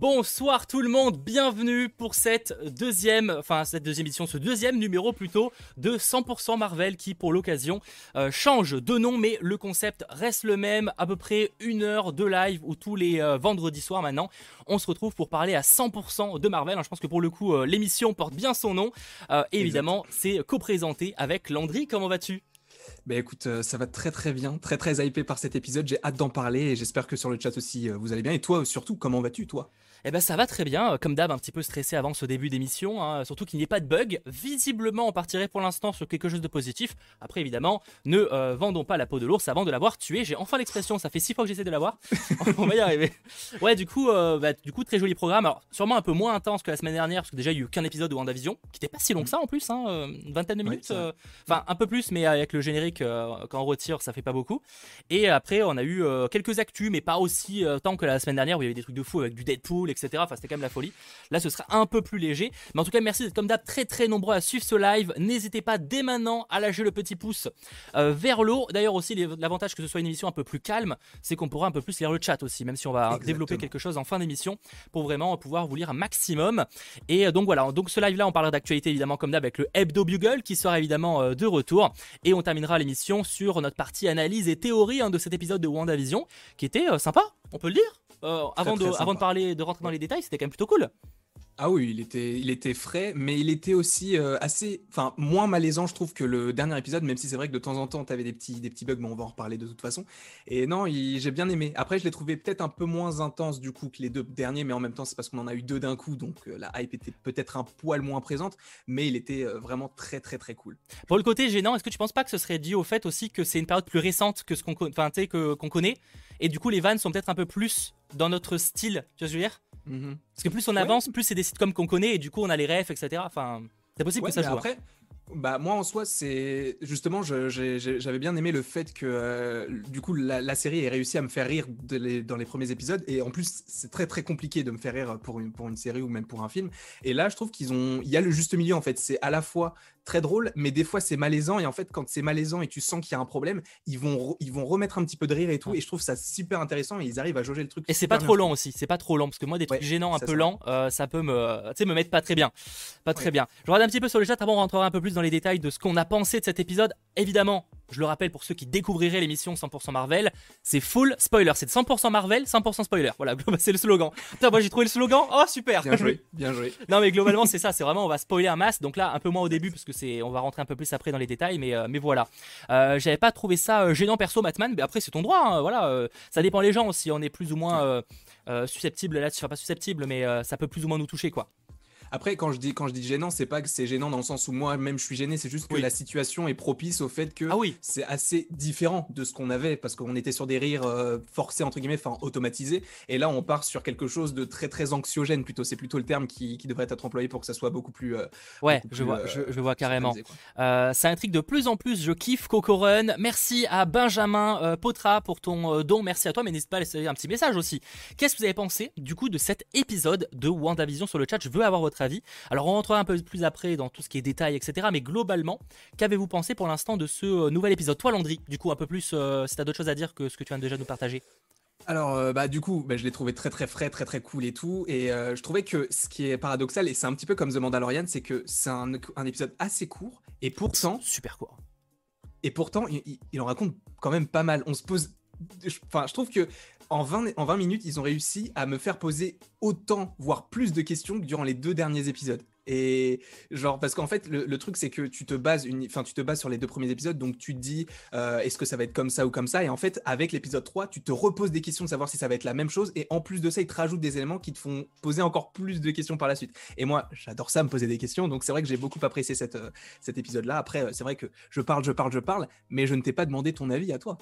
Bonsoir tout le monde, bienvenue pour cette deuxième, enfin cette deuxième édition, ce deuxième numéro plutôt de 100% Marvel qui pour l'occasion euh, change de nom mais le concept reste le même, à peu près une heure de live où tous les euh, vendredis soirs maintenant. On se retrouve pour parler à 100% de Marvel. je pense que pour le coup euh, l'émission porte bien son nom. Et évidemment c'est co-présenté avec Landry, comment vas-tu? Bah écoute, ça va très très bien, très très hypé par cet épisode. J'ai hâte d'en parler et j'espère que sur le chat aussi vous allez bien. Et toi surtout, comment vas-tu toi? Eh ben ça va très bien, comme d'hab un petit peu stressé avant ce début d'émission, hein. surtout qu'il n'y ait pas de bug. Visiblement on partirait pour l'instant sur quelque chose de positif. Après évidemment, ne euh, vendons pas la peau de l'ours avant de l'avoir tué. J'ai enfin l'expression, ça fait six fois que j'essaie de l'avoir. on va y arriver. Ouais du coup, euh, bah, du coup très joli programme. Alors sûrement un peu moins intense que la semaine dernière parce que déjà il y a eu qu'un épisode de WandaVision qui était pas si long que ça en plus, hein, euh, une vingtaine de minutes. Enfin un peu plus mais avec le générique quand on retire ça fait pas beaucoup. Et après on a eu quelques actus mais pas aussi tant que la semaine dernière où il y avait des trucs de fou avec du Deadpool etc. Enfin, c'était quand même la folie. Là, ce sera un peu plus léger. Mais en tout cas, merci d'être comme d'hab très très nombreux à suivre ce live. N'hésitez pas dès maintenant à lâcher le petit pouce euh, vers le haut. D'ailleurs, aussi, l'avantage que ce soit une émission un peu plus calme, c'est qu'on pourra un peu plus lire le chat aussi, même si on va développer quelque chose en fin d'émission pour vraiment pouvoir vous lire un maximum. Et euh, donc voilà, donc ce live-là, on parlera d'actualité évidemment comme d'hab avec le Hebdo Bugle qui sera évidemment euh, de retour. Et on terminera l'émission sur notre partie analyse et théorie hein, de cet épisode de WandaVision qui était sympa, on peut le dire. Euh, avant, de, avant de parler, de rentrer dans les détails, c'était quand même plutôt cool. Ah oui, il était, il était frais, mais il était aussi euh, assez, enfin moins malaisant, je trouve, que le dernier épisode, même si c'est vrai que de temps en temps, tu avais des petits, des petits bugs, mais on va en reparler de toute façon. Et non, j'ai bien aimé. Après, je l'ai trouvé peut-être un peu moins intense du coup que les deux derniers, mais en même temps, c'est parce qu'on en a eu deux d'un coup, donc euh, la hype était peut-être un poil moins présente, mais il était vraiment très, très, très cool. Pour le côté gênant, est-ce que tu penses pas que ce serait dû au fait aussi que c'est une période plus récente que ce qu'on, enfin, qu'on connaît, et du coup, les vannes sont peut-être un peu plus dans notre style, tu vois ce que je veux dire mhm. Parce que plus on avance, plus c'est des sitcoms qu'on connaît et du coup on a les refs, etc. Enfin, c'est possible que ça joue. Après, bah moi en soi c'est justement j'avais bien aimé le fait que euh, du coup la, série ait réussi à me faire rire dans les premiers épisodes et en plus c'est très très compliqué de me faire rire pour une pour une série ou même pour un film et là je trouve qu'ils ont il y a le juste milieu en fait c'est à la fois très drôle, mais des fois c'est malaisant. Et en fait, quand c'est malaisant et tu sens qu'il y a un problème, ils vont, ils vont remettre un petit peu de rire et tout. Et je trouve ça super intéressant et ils arrivent à jauger le truc. Et c'est pas trop lent aussi, c'est pas trop lent parce que moi, des trucs gênants, un peu lents, euh, ça peut me, me mettre pas très bien. Pas très bien. Je regarde un petit peu sur le chat avant, on rentrera un peu plus dans les détails de ce qu'on a pensé de cet épisode. Évidemment, je le rappelle pour ceux qui découvriraient l'émission 100% Marvel, c'est full spoiler. C'est 100% Marvel, 100% spoiler. Voilà, c'est le slogan. Putain, moi j'ai trouvé le slogan. Oh super. Bien joué, bien joué. non mais globalement c'est ça, c'est vraiment on va spoiler un masse. Donc là un peu moins au début parce que c'est, on va rentrer un peu plus après dans les détails, mais euh, mais voilà. Euh, j'avais pas trouvé ça euh, gênant perso, Batman. Mais après c'est ton droit. Hein, voilà, ça dépend les gens aussi. On est plus ou moins susceptible là, enfin pas susceptible, mais ça peut plus ou moins nous toucher quoi. Après, quand je dis, quand je dis gênant, c'est pas que c'est gênant dans le sens où moi-même je suis gêné, c'est juste que la situation est propice au fait que ah oui. c'est assez différent de ce qu'on avait parce qu'on était sur des rires euh, forcés, entre guillemets, enfin automatisés. Et là, on part sur quelque chose de très, très anxiogène plutôt. C'est plutôt le terme qui, qui, devrait être employé pour que ça soit beaucoup plus. Euh, ouais, je, vois, je, vois carrément. Euh, ça intrigue de plus en plus. Je kiffe Coco Run. Merci à Benjamin Potra pour ton don. Merci à toi, mais n'hésite pas à laisser un petit message aussi. Qu'est-ce que vous avez pensé du coup de cet épisode de WandaVision sur le chat? Je veux avoir votre avis. Alors on rentrera un peu plus après dans tout ce qui est détails, etc. Mais globalement, qu'avez-vous pensé pour l'instant de ce euh, nouvel épisode? Toi Landry, du coup un peu plus, euh, si t'as d'autres choses à dire que ce que tu viens déjà nous partager. Alors, euh, bah, du coup, bah, je l'ai trouvé très très frais, très très cool et tout. Et je trouvais que ce qui est paradoxal, et c'est un petit peu comme The Mandalorian, c'est que c'est un, épisode assez court, et pourtant. Super court. Et pourtant, il, il, en raconte quand même pas mal. On se pose. Enfin, je trouve que en 20, en 20 minutes, ils ont réussi à me faire poser autant, voire plus de questions que durant les deux derniers épisodes. Et genre, parce qu'en fait, le, truc, c'est que tu te bases une, enfin, tu te bases sur les deux premiers épisodes, donc tu te dis, euh, est-ce que ça va être comme ça ou comme ça? Et en fait, avec l'épisode 3, tu te reposes des questions de savoir si ça va être la même chose. Et en plus de ça, ils te rajoutent des éléments qui te font poser encore plus de questions par la suite. Et moi, j'adore ça, me poser des questions. Donc c'est vrai que j'ai beaucoup apprécié euh, cet épisode-là. Après, euh, c'est vrai que je parle, je parle, je parle, mais je ne t'ai pas demandé ton avis à toi.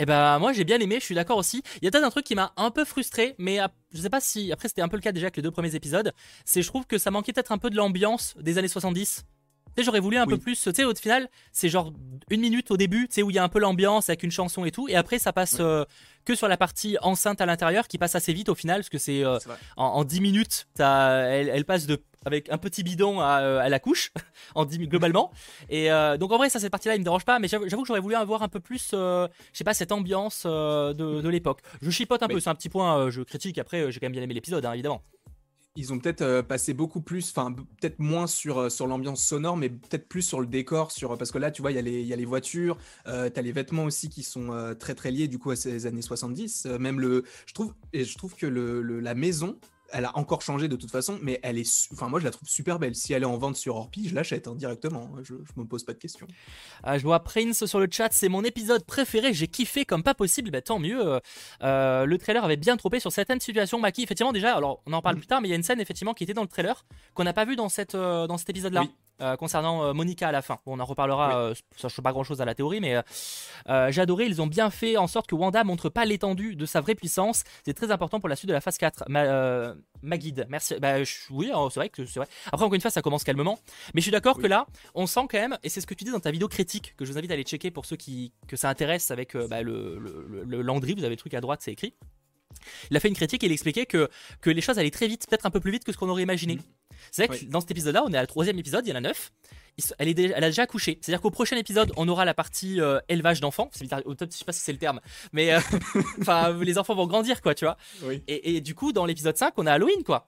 Eh ben moi j'ai bien aimé, je suis d'accord aussi. Il y a peut-être un truc qui m'a un peu frustré, mais je sais pas si après c'était un peu le cas déjà avec les deux premiers épisodes. C'est je trouve que ça manquait peut-être un peu de l'ambiance des années 70. Tu sais, j'aurais voulu un peu plus. Tu sais, au final, c'est genre une minute au début, tu sais, où il y a un peu l'ambiance avec une chanson et tout, et après ça passe euh, que sur la partie enceinte à l'intérieur qui passe assez vite au final, parce que c'est euh, en, 10 minutes, elle, elle, passe de avec un petit bidon à, euh, à la couche, en globalement. Et euh, donc en vrai, ça cette partie-là, il me dérange pas, mais j'avoue que j'aurais voulu avoir un peu plus, euh, je sais pas, cette ambiance de, de l'époque. Je chipote un peu, c'est un petit point, je critique. Après, j'ai quand même bien aimé l'épisode, hein, évidemment ils ont peut-être passé beaucoup plus, enfin peut-être moins sur, sur l'ambiance sonore, mais peut-être plus sur le décor, sur parce que là, tu vois, il y, a les, y a les voitures, euh, tu as les vêtements aussi qui sont très très liés du coup à ces années 70. même le, je trouve, et je trouve que le, la maison, elle a encore changé de toute façon, mais elle est, enfin moi je la trouve super belle. Si elle est en vente sur Orpi, je l'achète hein, directement. Je, je me pose pas de questions. Ah, je vois Prince sur le chat, c'est mon épisode préféré. J'ai kiffé comme pas possible. Bah, tant mieux. Euh, le trailer avait bien trompé sur certaines situations. Maki, effectivement déjà. Alors on en parle mm. plus tard, mais il y a une scène effectivement qui était dans le trailer qu'on n'a pas vu dans cette euh, dans cet épisode-là. Euh, concernant euh, Monica à la fin. on en reparlera, euh, ça ne change pas grand chose à la théorie, mais j'ai adoré. Ils ont bien fait en sorte que Wanda montre pas l'étendue de sa vraie puissance. C'est très important pour la suite de la phase 4. Ma, guide, merci. Bah, oui, oh, c'est vrai que c'est vrai. Après, encore une fois, ça commence calmement. Mais je suis d'accord que là, on sent quand même, et c'est ce que tu dis dans ta vidéo critique, que je vous invite à aller checker pour ceux qui, que ça intéresse avec bah, le, le, Landry. Vous avez le truc à droite, c'est écrit. Il a fait une critique et il expliquait que, que les choses allaient très vite, peut-être un peu plus vite que ce qu'on aurait imaginé. Mm. C'est vrai que dans cet épisode-là, on est à le troisième épisode, il y en a neuf. Elle, est elle a déjà accouché. C'est-à-dire qu'au prochain épisode, on aura la partie euh, élevage d'enfants. Je sais pas si c'est le terme, mais euh, les enfants vont grandir, quoi, tu vois. Et, et, du coup, dans l'épisode 5, on a Halloween, quoi.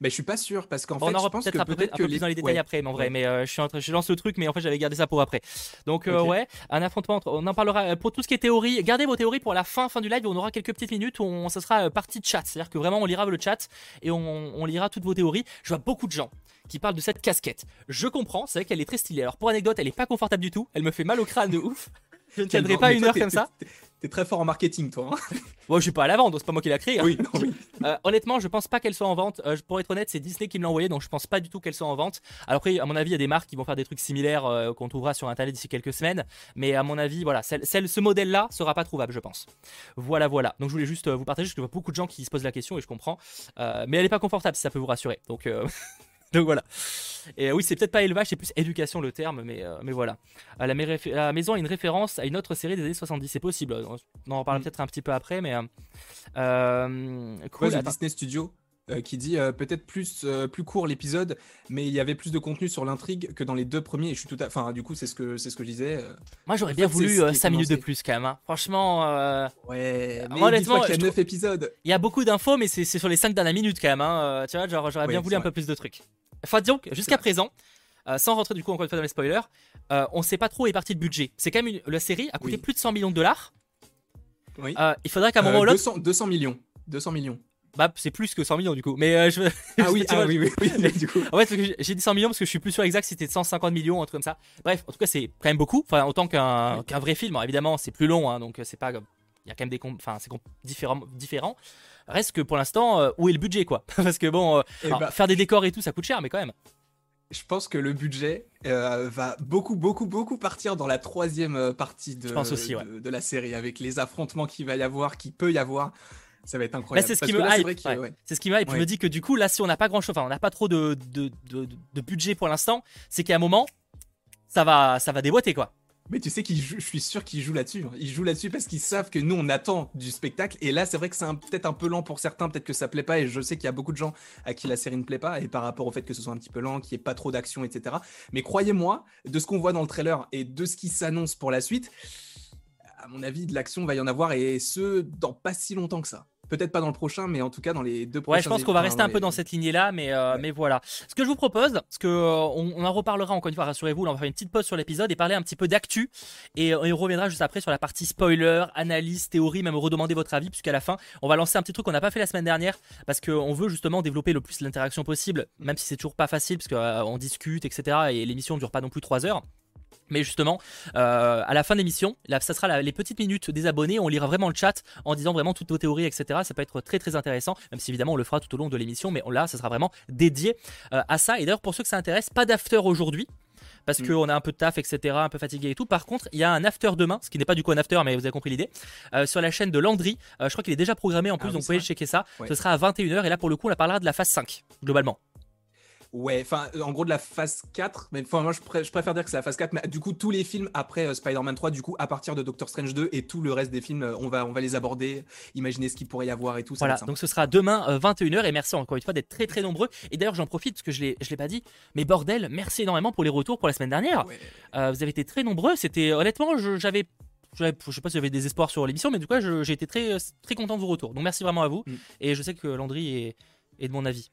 Mais je suis pas sûr parce qu'en fait, on je pense que peut-être un peu plus dans les détails après, mais en vrai. Mais euh, je suis en train, je lance le truc, mais en fait, j'avais gardé ça pour après. Donc euh, ouais, un affrontement. On en parlera euh, pour tout ce qui est théorie. Gardez vos théories pour la fin, fin du live. On aura quelques petites minutes où on, ça sera partie chat, c'est-à-dire que vraiment on lira le chat et on, on lira toutes vos théories. Je vois beaucoup de gens qui parlent de cette casquette. Je comprends, c'est vrai qu'elle est très stylée. Alors pour anecdote, elle est pas confortable du tout. Elle me fait mal au crâne de ouf. Je ne tiendrai pas une heure comme ça. T'es très fort en marketing, toi. Hein Moi, je suis pas à la vente, c'est pas moi qui l'ai créé. Hein. Oui, non, oui. Euh, honnêtement, je pense pas qu'elle soit en vente. Euh, pour être honnête, c'est Disney qui me l'a envoyé, donc je pense pas du tout qu'elle soit en vente. Alors après, à mon avis, il y a des marques qui vont faire des trucs similaires euh, qu'on trouvera sur internet d'ici quelques semaines. Mais à mon avis, voilà, celle, ce modèle-là sera pas trouvable, je pense. Voilà, voilà. Donc je voulais juste vous partager parce que je vois beaucoup de gens qui se posent la question et je comprends. mais elle est pas confortable, si ça peut vous rassurer. Donc Donc voilà. Et oui, c'est peut-être pas élevage, c'est plus éducation le terme, mais, euh, mais voilà. la, la, maison a une référence à une autre série des années 70, c'est possible. On en reparlera mm. peut-être un petit peu après, mais. Euh, euh Disney Studio euh, qui dit peut-être plus, plus court l'épisode, mais il y avait plus de contenu sur l'intrigue que dans les deux premiers. Et je suis tout à... Enfin, du coup, c'est ce que, c'est ce que je disais. Moi, j'aurais bien voulu 5 minutes de plus quand même. Hein. Franchement. Ouais, mais honnêtement, il y a 9 épisodes. Il y a beaucoup d'infos, mais c'est sur les 5 dernières minutes quand même. Hein. Tu vois, genre, j'aurais bien voulu un peu plus de trucs. Enfin, disons jusqu'à présent, euh, sans rentrer du coup encore une fois dans les spoilers, euh, on sait pas trop où est parti le budget. C'est quand même la série a coûté plus de 100 millions de dollars. Oui. Euh, il faudrait qu'à un moment ou l'autre. 200, millions. 200 millions. Bah, c'est plus que 100 millions du coup. Mais je... Ah oui, ah, oui, oui, oui, du coup. En fait, j'ai dit 100 millions parce que je suis plus sûr exact si c'était 150 millions, un truc comme ça. Bref, en tout cas, c'est quand même beaucoup. Enfin, autant qu'un vrai film. évidemment, c'est plus long, hein, donc c'est pas. Il y a quand même des. Enfin, c'est différent. différent. Reste que pour l'instant, où est le budget quoi Parce que bon, eh bah faire des décors et tout, ça coûte cher, mais quand même je pense que le budget euh, va beaucoup, beaucoup, beaucoup partir dans la troisième euh, partie de, de, la série, avec les affrontements qu'il va y avoir, qu'il peut y avoir. Ça va être incroyable. c'est ce, qui me hype. C'est ce qui me hype. Je me dis que du coup, là, si on n'a pas grand chose, enfin, on n'a pas trop de, de, budget pour l'instant, c'est qu'à un moment, ça va, ça va déboîter, quoi. Mais tu sais qu'il je suis sûr qu'ils jouent là-dessus. Hein. Ils jouent là-dessus parce qu'ils savent que nous on attend du spectacle. Et là, c'est vrai que c'est peut-être un peu lent pour certains, peut-être que ça plaît pas. Et je sais qu'il y a beaucoup de gens à qui la série ne plaît pas. Et par rapport au fait que ce soit un petit peu lent, qu'il n'y ait pas trop d'action, etc. Mais croyez-moi, de ce qu'on voit dans le trailer et de ce qui s'annonce pour la suite, à mon avis, de l'action va y en avoir et ce dans pas si longtemps que ça. Peut-être pas dans le prochain, mais en tout cas dans les deux prochains. Ouais, je pense qu'on va rester un peu dans cette lignée-là, mais, euh, mais voilà. Ce que je vous propose, parce que euh, on, en reparlera encore une fois, rassurez-vous, on va faire une petite pause sur l'épisode et parler un petit peu d'actu, et, on reviendra juste après sur la partie spoiler, analyse, théorie, même redemander votre avis, puisqu'à la fin, on va lancer un petit truc qu'on n'a pas fait la semaine dernière, parce qu'on veut justement développer le plus l'interaction possible, même si c'est toujours pas facile, parce qu'on euh, discute, etc. Et l'émission ne dure pas non plus 3 heures. Mais justement, euh, à la fin de l'émission, ça sera les petites minutes des abonnés. On lira vraiment le chat en disant vraiment toutes vos théories, etc. Ça peut être très très intéressant, même si évidemment on le fera tout au long de l'émission. Mais là, ça sera vraiment dédié euh, à ça. Et d'ailleurs, pour ceux que ça intéresse, pas d'after aujourd'hui parce mm. qu'on a un peu de taf, etc., un peu fatigué et tout. Par contre, il y a un after demain, ce qui n'est pas du coup un after, mais vous avez compris l'idée, euh, sur la chaîne de Landry. je crois qu'il est déjà programmé en plus, ah donc vous pouvez checker ça. Ce sera à 21h, et là pour le coup, on parlera de la phase 5, globalement. Ouais, enfin, en gros de la phase 4, mais enfin, moi je, préfère dire que c'est la phase 4, mais du coup, tous les films après euh, Spider-Man 3, du coup, à partir de Doctor Strange 2 et tout le reste des films, euh, on va, on va les aborder, imaginer ce qu'il pourrait y avoir et tout. Voilà, donc ce sera demain 21h et merci encore une fois d'être très très nombreux. Et d'ailleurs, j'en profite parce que je ne l'ai pas dit, mais bordel, merci énormément pour les retours pour la semaine dernière. vous avez été très nombreux, c'était honnêtement, j'avais je sais pas si j'avais des espoirs sur l'émission, mais du coup, j'ai été très, très content de vos retours. Donc merci vraiment à vous. Mm. Et je sais que Landry est, est de mon avis.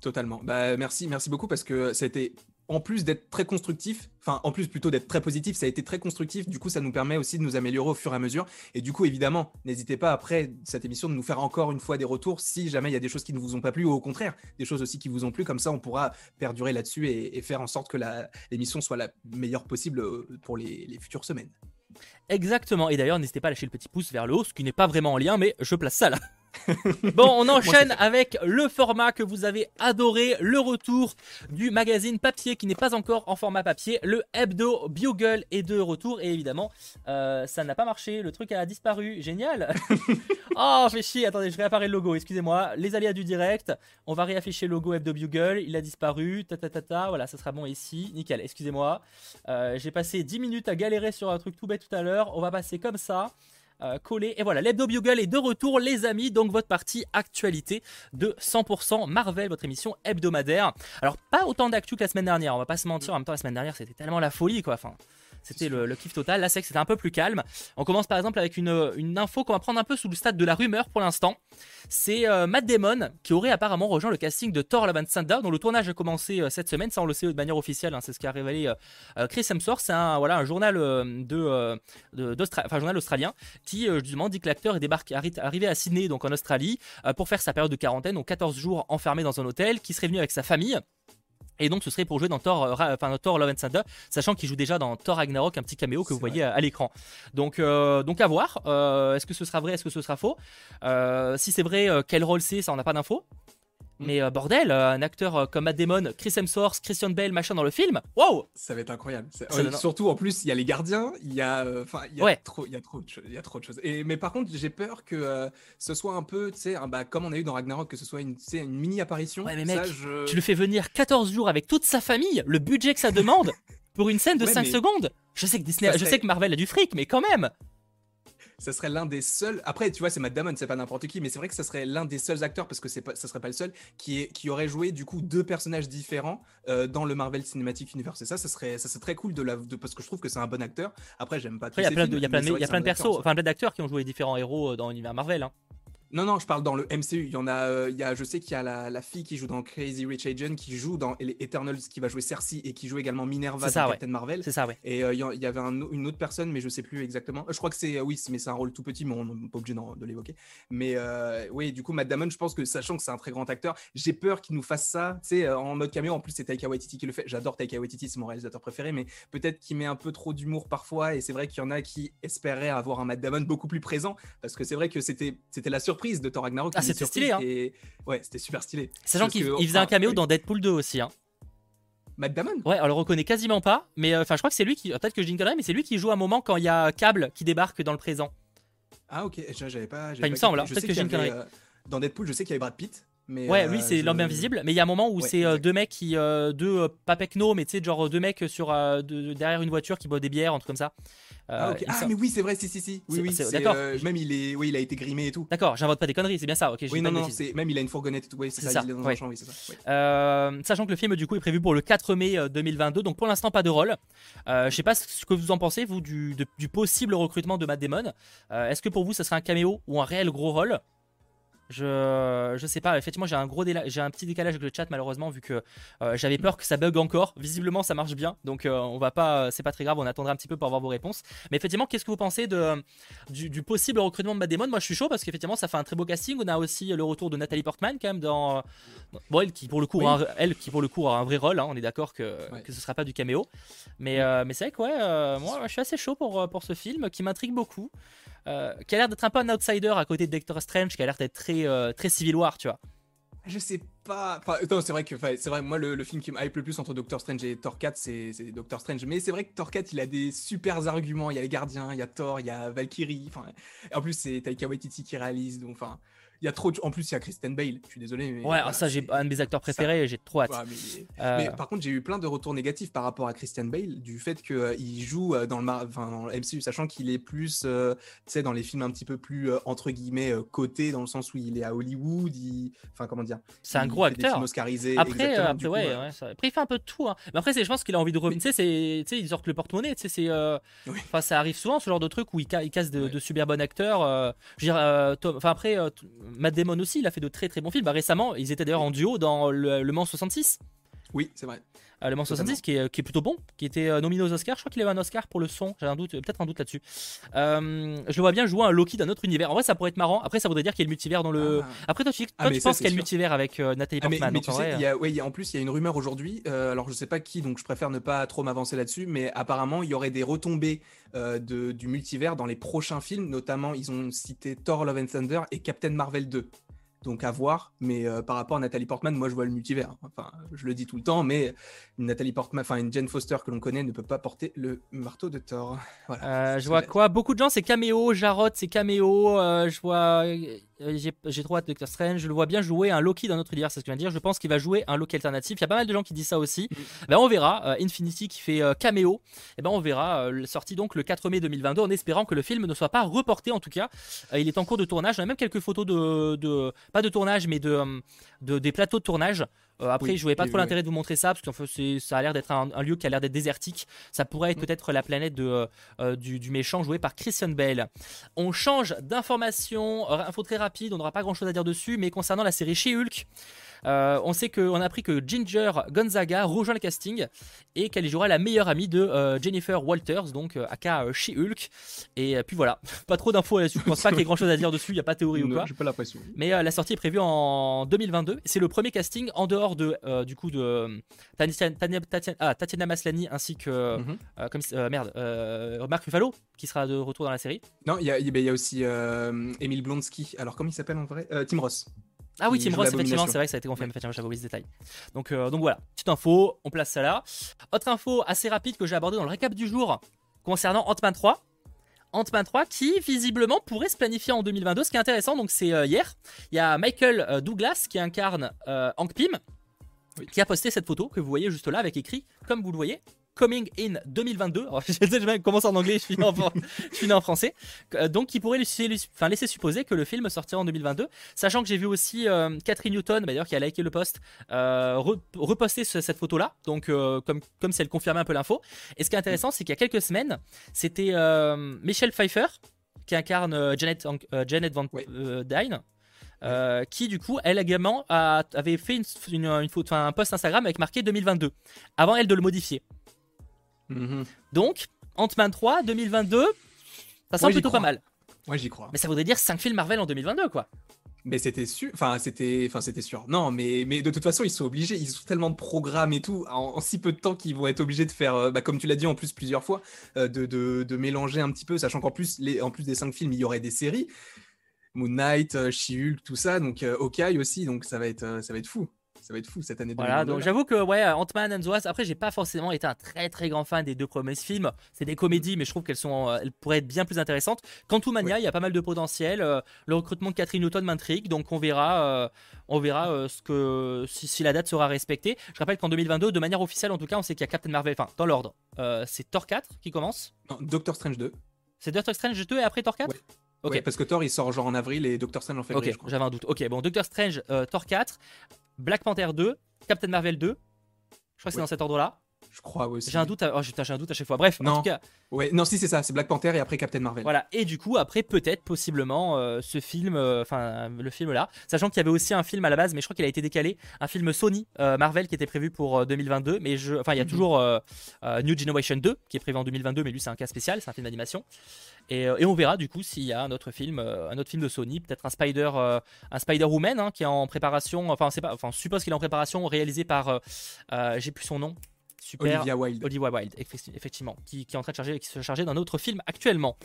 Totalement. Bah, merci, merci beaucoup parce que ça a été, en plus d'être très constructif, enfin, en plus plutôt d'être très positif, ça a été très constructif. Du coup, ça nous permet aussi de nous améliorer au fur et à mesure. Et du coup, évidemment, n'hésitez pas après cette émission de nous faire encore une fois des retours si jamais il y a des choses qui ne vous ont pas plu ou au contraire, des choses aussi qui vous ont plu. Comme ça, on pourra perdurer là-dessus et, faire en sorte que l'émission soit la meilleure possible euh, pour les, les futures semaines. Exactement. Et d'ailleurs, n'hésitez pas à lâcher le petit pouce vers le haut, ce qui n'est pas vraiment en lien, mais je place ça là. bon, on enchaîne avec le format que vous avez adoré, le retour du magazine papier qui n'est pas encore en format papier. Le hebdo Bugle est de retour et évidemment, euh, ça n'a pas marché, le truc a disparu. Génial Oh, fais chier, attendez, je réapparais le logo, excusez-moi. Les aléas du direct, on va réafficher le logo hebdo Bugle, il a disparu, ta ta ta ta, voilà, ça sera bon ici, nickel, excusez-moi. Euh, j'ai passé 10 minutes à galérer sur un truc tout bête tout à l'heure, on va passer comme ça. Euh, collé. Et voilà, l'Hebdo Bugle est de retour, les amis. Donc, votre partie actualité de 100% Marvel, votre émission hebdomadaire. Alors, pas autant d'actu que la semaine dernière, on va pas se mentir. En même temps, la semaine dernière, c'était tellement la folie, quoi. Enfin. C'était le, kiff total. Là, c'est que c'était un peu plus calme. On commence par exemple avec une, une info qu'on va prendre un peu sous le stade de la rumeur pour l'instant c'est euh, Matt Damon qui aurait apparemment rejoint le casting de Thor Love and Thunder dont le tournage a commencé euh, cette semaine, ça on le sait de manière officielle, hein, c'est ce qu'a révélé euh, Chris Hemsworth, c'est un, voilà, un journal, de, journal australien qui justement dit que l'acteur est débarqué, arrivé à Sydney, donc en Australie, pour faire sa période de quarantaine, donc 14 jours enfermé dans un hôtel, qui serait venu avec sa famille. Et donc ce serait pour jouer dans Thor, euh, enfin, Thor Love and Thunder, sachant qu'il joue déjà dans Thor Ragnarok, un petit caméo que vous voyez à, l'écran. Donc, euh, donc à voir. Euh, est-ce que ce sera vrai, est-ce que ce sera faux? Si c'est vrai, quel rôle c'est, ça on n'a pas d'infos. Mm. Mais euh, bordel, euh, un acteur euh, comme Matt Damon, Chris Hemsworth, Christian Bale, machin dans le film, waouh Ça va être incroyable. surtout en plus, il y a les gardiens, il y a, enfin, il y a trop, il y a trop, de il y a trop de choses. Et mais par contre, j'ai peur que ce soit un peu, tu sais, bah, comme on a eu dans Ragnarok, que ce soit une, une mini apparition. Ouais, mais mec, tu le fais venir 14 jours avec toute sa famille, le budget que ça demande pour une scène de 5 secondes. Je sais que Disney, je sais que Marvel a du fric, mais quand même ça serait l'un des seuls. Après, tu vois, c'est Matt Damon, c'est pas n'importe qui, mais c'est vrai que ça serait l'un des seuls acteurs parce que c'est pas, ça serait pas le seul qui, est, qui aurait joué du coup deux personnages différents euh, dans le Marvel Cinematic Universe. Et ça, ça serait, ça serait très cool de la, de, parce que je trouve que c'est un bon acteur. Après, j'aime pas. Il y a plein de, y a plein de, y a plein de persos, enfin plein d'acteurs qui ont joué différents héros euh, dans l'univers Marvel. Hein. Non, non, je parle dans le MCU. Il y en a, euh, il y a je sais qu'il y a la, la, fille qui joue dans Crazy Rich Agent, qui joue dans les Eternals, qui va jouer Cersei et qui joue également Minerva dans Captain Marvel. C'est ça, ouais. Et euh, il y avait une autre personne, mais je sais plus exactement. Je crois que c'est, oui, mais c'est un rôle tout petit, mais on n'est pas obligé de l'évoquer. Mais euh, oui, du coup, Matt Damon, je pense que sachant que c'est un très grand acteur, j'ai peur qu'il nous fasse ça, tu sais, en mode caméo. En plus, c'est Taika Waititi qui le fait. J'adore Taika Waititi, c'est mon réalisateur préféré, mais peut-être qu'il met un peu trop d'humour parfois. Et c'est vrai qu'il y en a qui espéraient avoir un Matt Damon beaucoup plus présent, parce que c'est vrai que c'était, c'était la surprise de Thor Ragnarok ah, c'était stylé, hein. Ouais, c'était super stylé. Sachant qu'il faisait un caméo dans Deadpool 2 aussi, hein. Matt Damon? Ouais, on le reconnaît quasiment pas, mais euh, enfin, je crois que c'est lui qui. Peut-être que je dis une mais c'est lui qui joue un moment quand il y a Cable qui débarque dans le présent. Ah, ok, j'avais pas. il me semble, hein. peut-être que j'ai une euh, Dans Deadpool, je sais qu'il y avait Brad Pitt. Mais ouais, lui euh, c'est l'homme invisible, mais il y a un moment où c'est deux mecs qui, deux pas pecno, mais tu sais genre deux mecs sur derrière une voiture qui boivent des bières, un truc comme ça. Euh, ah, ah mais oui, c'est vrai, si, si, si. Oui, oui, d'accord. Euh, même il est, oui, il a été grimé et tout. D'accord, j'invente pas des conneries, c'est bien ça. Ok. Oui, non, non, c'est même il a une fourgonnette et tout. Oui, c'est ça. Il est dans un champ, oui, c'est ça. Euh, sachant que le film du coup est prévu pour le 4 mai 2022, donc pour l'instant pas de rôle. je sais pas ce que vous en pensez vous du, du possible recrutement de Matt Damon. Est-ce que pour vous ça serait un caméo ou un réel gros rôle? Je, je sais pas, effectivement, j'ai un gros j'ai un petit décalage avec le chat malheureusement vu que euh, j'avais peur que ça bug encore. Visiblement, ça marche bien, donc euh, on va pas, c'est pas très grave, on attendra un petit peu pour avoir vos réponses. Mais effectivement, qu'est-ce que vous pensez de, du, possible recrutement de Matt Damon? Moi, je suis chaud parce qu'effectivement, ça fait un très beau casting. On a aussi le retour de Nathalie Portman quand même dans, bon, elle qui pour le coup, a un, elle qui pour le coup a un vrai rôle. Hein, on est d'accord que, que ce sera pas du caméo, mais euh, mais c'est vrai que ouais, moi, je suis assez chaud pour pour ce film qui m'intrigue beaucoup. Euh, qui a l'air d'être un peu un outsider à côté de Doctor Strange, qui a l'air d'être très, euh, très Civil War, tu vois. Je sais pas. Enfin, c'est vrai que c'est vrai. Moi, le, film qui me hype le plus entre Doctor Strange et Thor 4, c'est Doctor Strange. Mais c'est vrai que Thor 4, il a des super arguments. Il y a les gardiens, il y a Thor, il y a Valkyrie. En plus, c'est Taika Waititi qui réalise. Donc, enfin, y a trop. de- En plus, il y a Kristen Bale. Je suis désolé. Mais Ouais, voilà, ça, j'ai un de mes acteurs préférés, j'ai trop hâte. Ouais, mais- Euh, mais par contre, j'ai eu plein de retours négatifs par rapport à Christian Bale, du fait qu'il joue euh, dans le, mar- enfin, dans le MCU, sachant qu'il est plus, euh, tu sais, dans les films un petit peu plus, euh, entre guillemets, euh, cotés, dans le sens où il est à Hollywood, il... enfin, comment dire c'est un gros acteur. films oscarisés, Après, euh, après, coup, ouais, euh, ouais, ça- après, il fait un peu de tout. hein. Mais après, c'est- je pense qu'il a envie de revenir. Tu sais, c'est- tu sais, ils sortent le porte-monnaie. Tu sais, c'est, euh, Oui. enfin, ça arrive souvent ce genre de truc où il, ca- il casse de, super bons acteurs. euh, je veux dire, euh, Tom- enfin après, euh, Matt Damon aussi, il a fait de très très bons films. Bah, récemment, ils étaient d'ailleurs en duo dans le, le Mans 66. Oui, c'est vrai. Euh, le Mans Totalement. 66 qui est, qui est plutôt bon, qui était euh, nominé aux Oscars. Je crois qu'il avait un Oscar pour le son. J'ai un doute, peut-être un doute là-dessus. Euh, je le vois bien jouer un Loki d'un autre univers. En vrai, ça pourrait être marrant. Après, ça voudrait dire qu'il y a le multivers dans le. Ah. Après, toi, tu, toi, Ah, mais tu penses qu'il y a le multivers avec euh, Nathalie Ah, mais, Portman. mais donc, tu en sais, vrai, il y a, ouais, il y a- en plus, il y a une rumeur aujourd'hui, euh, alors je sais pas qui, donc je préfère ne pas trop m'avancer là-dessus, mais apparemment, il y aurait des retombées euh, de, du multivers dans les prochains films, notamment, ils ont cité Thor Love and Thunder et Captain Marvel 2. Donc à voir, mais euh, par rapport à Nathalie Portman, moi je vois le multivers. Enfin, je le dis tout le temps, mais une Nathalie Portman, enfin une Jane Foster que l'on connaît ne peut pas porter le marteau de Thor. Voilà. Euh, je vois quoi? Beaucoup de gens, c'est caméo. Jarod, c'est caméo. euh, je vois. Euh, j'ai trop hâte de Doctor Strange. Je le vois bien jouer un Loki dans notre univers, c'est ce que je viens de dire. Je pense qu'il va jouer un Loki alternatif. Il y a pas mal de gens qui disent ça aussi. Mm. Ben, on verra. Euh, Infinity qui fait euh, caméo. Et ben on verra. euh, sorti donc le 4 mai 2022, en espérant que le film ne soit pas reporté. En tout cas, Euh, il est en cours de tournage. On a même quelques photos de, de pas de tournage, mais de, de des plateaux de tournage. Euh, après, Oui, je voyais pas trop l'intérêt de vous montrer ça parce que ça a l'air d'être un, un lieu qui a l'air d'être désertique. Ça pourrait être Mm. peut-être la planète de, euh, euh, du, du méchant joué par Christian Bale. On change d'information, info très rapide, on n'aura pas grand chose à dire dessus, mais concernant la série She-Hulk, euh, on sait qu'on a appris que Ginger Gonzaga rejoint le casting et qu'elle jouera la meilleure amie de euh, Jennifer Walters, donc euh, aka She-Hulk. Et puis voilà, pas trop d'infos là-dessus, je pense pas qu'il y ait grand chose à dire dessus, il n'y a pas de théorie ou quoi. J'ai pas l'impression. Mais la sortie est prévue en 2022. C'est le premier casting en dehors de du coup de Tatiana, Tatiana- ah, Tatiana Maslany ainsi que Mhm. comme merde Mark Ruffalo qui sera de retour dans la série. Non, il y a, y aussi Emile Blonsky. Alors comment il s'appelle en vrai? Euh, Tim Ross. Ah oui, Tim Ross, effectivement, c'est vrai que ça a été confirmé. Effectivement, j'avais oublié ce détail. Donc, euh, donc voilà, petite info, on place ça là. Autre info assez rapide que j'ai abordée dans le récap du jour concernant Ant-Man 3. Ant-Man 3 qui visiblement pourrait se planifier en 2022. Ce qui est intéressant, donc c'est euh, hier, il y a Michael euh, Douglas qui incarne Hank Pym Oui. qui a posté cette photo que vous voyez juste là avec écrit, comme vous le voyez, Coming in 2022. Alors, je sais, commencer en anglais, je finis en, je finis en français. Euh, donc, qui pourrait laisser, enfin, laisser supposer que le film sortira en 2022. Sachant que j'ai vu aussi euh, Catherine Newton, bah, d'ailleurs, qui a liké le post, euh, re- reposter ce- cette photo-là. Donc, euh, comme, comme si elle confirmait un peu l'info. Et ce qui est intéressant, c'est qu'il y a quelques semaines, c'était Michelle Pfeiffer, qui incarne Janet, Janet Van Dyne. euh, qui du coup elle également a- avait fait une, une, une photo, enfin, un post Instagram avec marqué 2022 avant elle de le modifier Mhm. donc, Ant-Man 3, 2022, ça Ouais, j'y plutôt pas mal. Ouais, j'y crois. Mais ça voudrait dire 5 films Marvel en 2022, quoi. Mais c'était sûr. Enfin, c'était, enfin, c'était sûr. Non, mais, mais de toute façon, ils sont obligés. Ils ont tellement de programmes et tout en, en si peu de temps qu'ils vont être obligés de faire, euh, bah, comme tu l'as dit en plus plusieurs fois, euh, de, de, de mélanger un petit peu, sachant qu'en plus, les, en plus des cinq films, il y aurait des séries. Moon Knight, euh, She-Hulk, tout ça, donc euh, Hawkeye aussi, donc ça va être, ça va être fou. Ça va être fou cette année. Voilà, 2022, donc j'avoue que, ouais, Ant-Man and the Wasp, après, j'ai pas forcément été un très très grand fan des deux premiers films. C'est des comédies, mais je trouve qu'elles sont, euh, elles pourraient être bien plus intéressantes. Quantumania, il y a pas mal de potentiel. euh, le recrutement de Catherine Newton m'intrigue, donc on verra, euh, on verra euh, ce que, si, si la date sera respectée. Je rappelle qu'en 2022, de manière officielle, en tout cas, on sait qu'il y a Captain Marvel, enfin, dans l'ordre, euh, c'est Thor 4 qui commence. Non, Doctor Strange 2. C'est Doctor Strange 2 et après Thor 4 Ouais. Ok. Ouais, parce que Thor, il sort genre en avril et Doctor Strange en février, Ok, j'avais un doute. Ok, bon, Doctor Strange, euh, Thor 4, Black Panther 2, Captain Marvel 2. Je crois que c'est Ouais. dans cet ordre-là. Je crois aussi. J'ai un doute. À... Oh, j'ai un doute à chaque fois. Bref, en Non. tout cas, Ouais, non, si c'est ça, c'est Black Panther et après Captain Marvel. voilà. Et du coup, après, peut-être, possiblement, euh, ce film, euh, enfin, euh, le film là, sachant qu'il y avait aussi un film à la base, mais je crois qu'il a été décalé, un film Sony euh, Marvel qui était prévu pour euh, 2022, mais je, enfin, il y a Mhm. toujours New Generation 2 qui est prévu en 2022, mais lui c'est un cas spécial, c'est un film d'animation. Et, et on verra du coup s'il y a un autre film, un autre film de Sony, peut-être un Spider, un Spider Woman hein, qui est en préparation. Enfin, on sait pas, enfin, suppose qu'il est en préparation, réalisé par, j'ai plus son nom. Super. Olivia Wilde. Olivia Wilde, effecti- effectivement, qui, qui est en train de charger, qui se chargeait d'un autre film actuellement.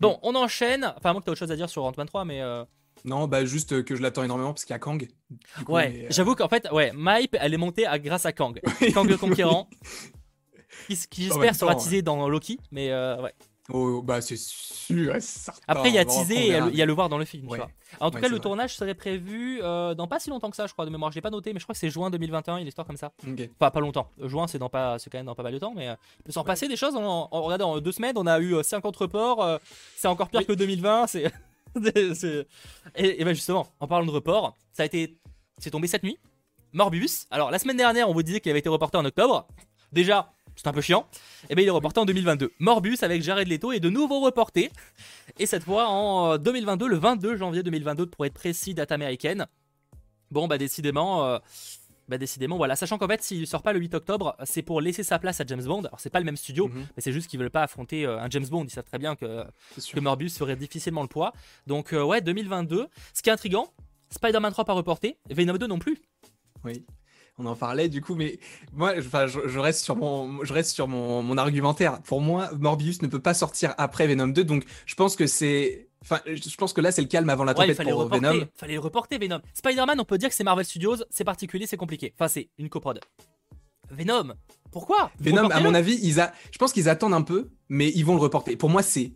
Bon, on enchaîne. Enfin, à moins que tu autre chose à dire sur Ant-Man 3, mais euh, Non, bah juste euh, que je l'attends énormément parce qu'il y a Kang. Coup, ouais, euh, j'avoue qu'en fait, ouais, Mype, elle est montée à, grâce à Kang. Kang le conquérant, qui, j'espère sera teasé dans Loki, mais euh, ouais. Oh, bah c'est sûr. Après, il y a teasé et il y a le voir dans le film. Tu vois. En tout cas, le tournage serait prévu euh, dans pas si longtemps que ça, je crois, de mémoire. Je l'ai pas noté, mais je crois que c'est juin 2021, une histoire comme ça. Enfin, pas longtemps. Juin, c'est dans pas, c'est quand même dans pas mal de temps, mais euh, il peut s'en passer des choses. En, en, deux semaines, on a eu 50 euh, reports. c'est encore pire que 2020. C'est. et, et ben justement, en parlant de report, ça a été, c'est tombé cette nuit. Morbius. Alors la semaine dernière, on vous disait qu'il avait été reporté en octobre. Déjà, c'est un peu chiant. Et eh bien il est reporté en 2022. Morbius avec Jared Leto est de nouveau reporté. Et cette fois en 2022, le 22 janvier 2022 pour être précis, date américaine. Bon bah décidément, euh, bah décidément voilà. Sachant qu'en fait s'il sort pas le 8 octobre, c'est pour laisser sa place à James Bond. Alors c'est pas le même studio, mhm. mais c'est juste qu'ils veulent pas affronter euh, un James Bond. Ils savent très bien que, que Morbius ferait difficilement le poids. Donc euh, ouais 2022. Ce qui est intriguant, Spider-Man 3 pas reporté, Venom 2 non plus. Oui on en parlait du coup, mais moi, enfin, je, reste sur mon, je reste sur mon, argumentaire. Pour moi, Morbius ne peut pas sortir après Venom 2, donc je pense que c'est, enfin, je pense que là, c'est le calme avant la tempête ouais, pour Venom. Il fallait le reporter Venom. Spider-Man, on peut dire que c'est Marvel Studios, c'est particulier, c'est compliqué. Enfin, c'est une coprode. Venom, pourquoi? Venom, à mon avis, ils a... je pense qu'ils attendent un peu, mais ils vont le reporter. Pour moi, c'est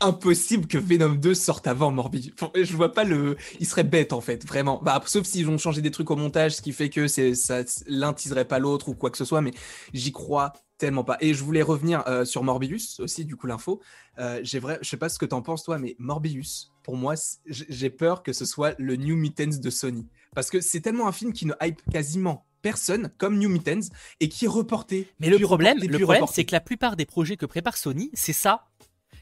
impossible que Venom 2 sorte avant Morbius. Je vois pas le. Il serait bête en fait, vraiment. Bah, sauf s'ils ont changé des trucs au montage, ce qui fait que c'est ça l'un teaserait pas l'autre ou quoi que ce soit, mais j'y crois tellement pas. Et je voulais revenir euh, sur Morbius aussi, du coup l'info. Euh, j'ai vrai, je sais pas ce que t'en penses toi, mais Morbius, pour moi, j'ai peur que ce soit le New Mutants de Sony, parce que c'est tellement un film qui ne hype quasiment personne comme New Mutants et qui est reporté. Mais le problème, le problème, c'est que la plupart des projets que prépare Sony, c'est ça.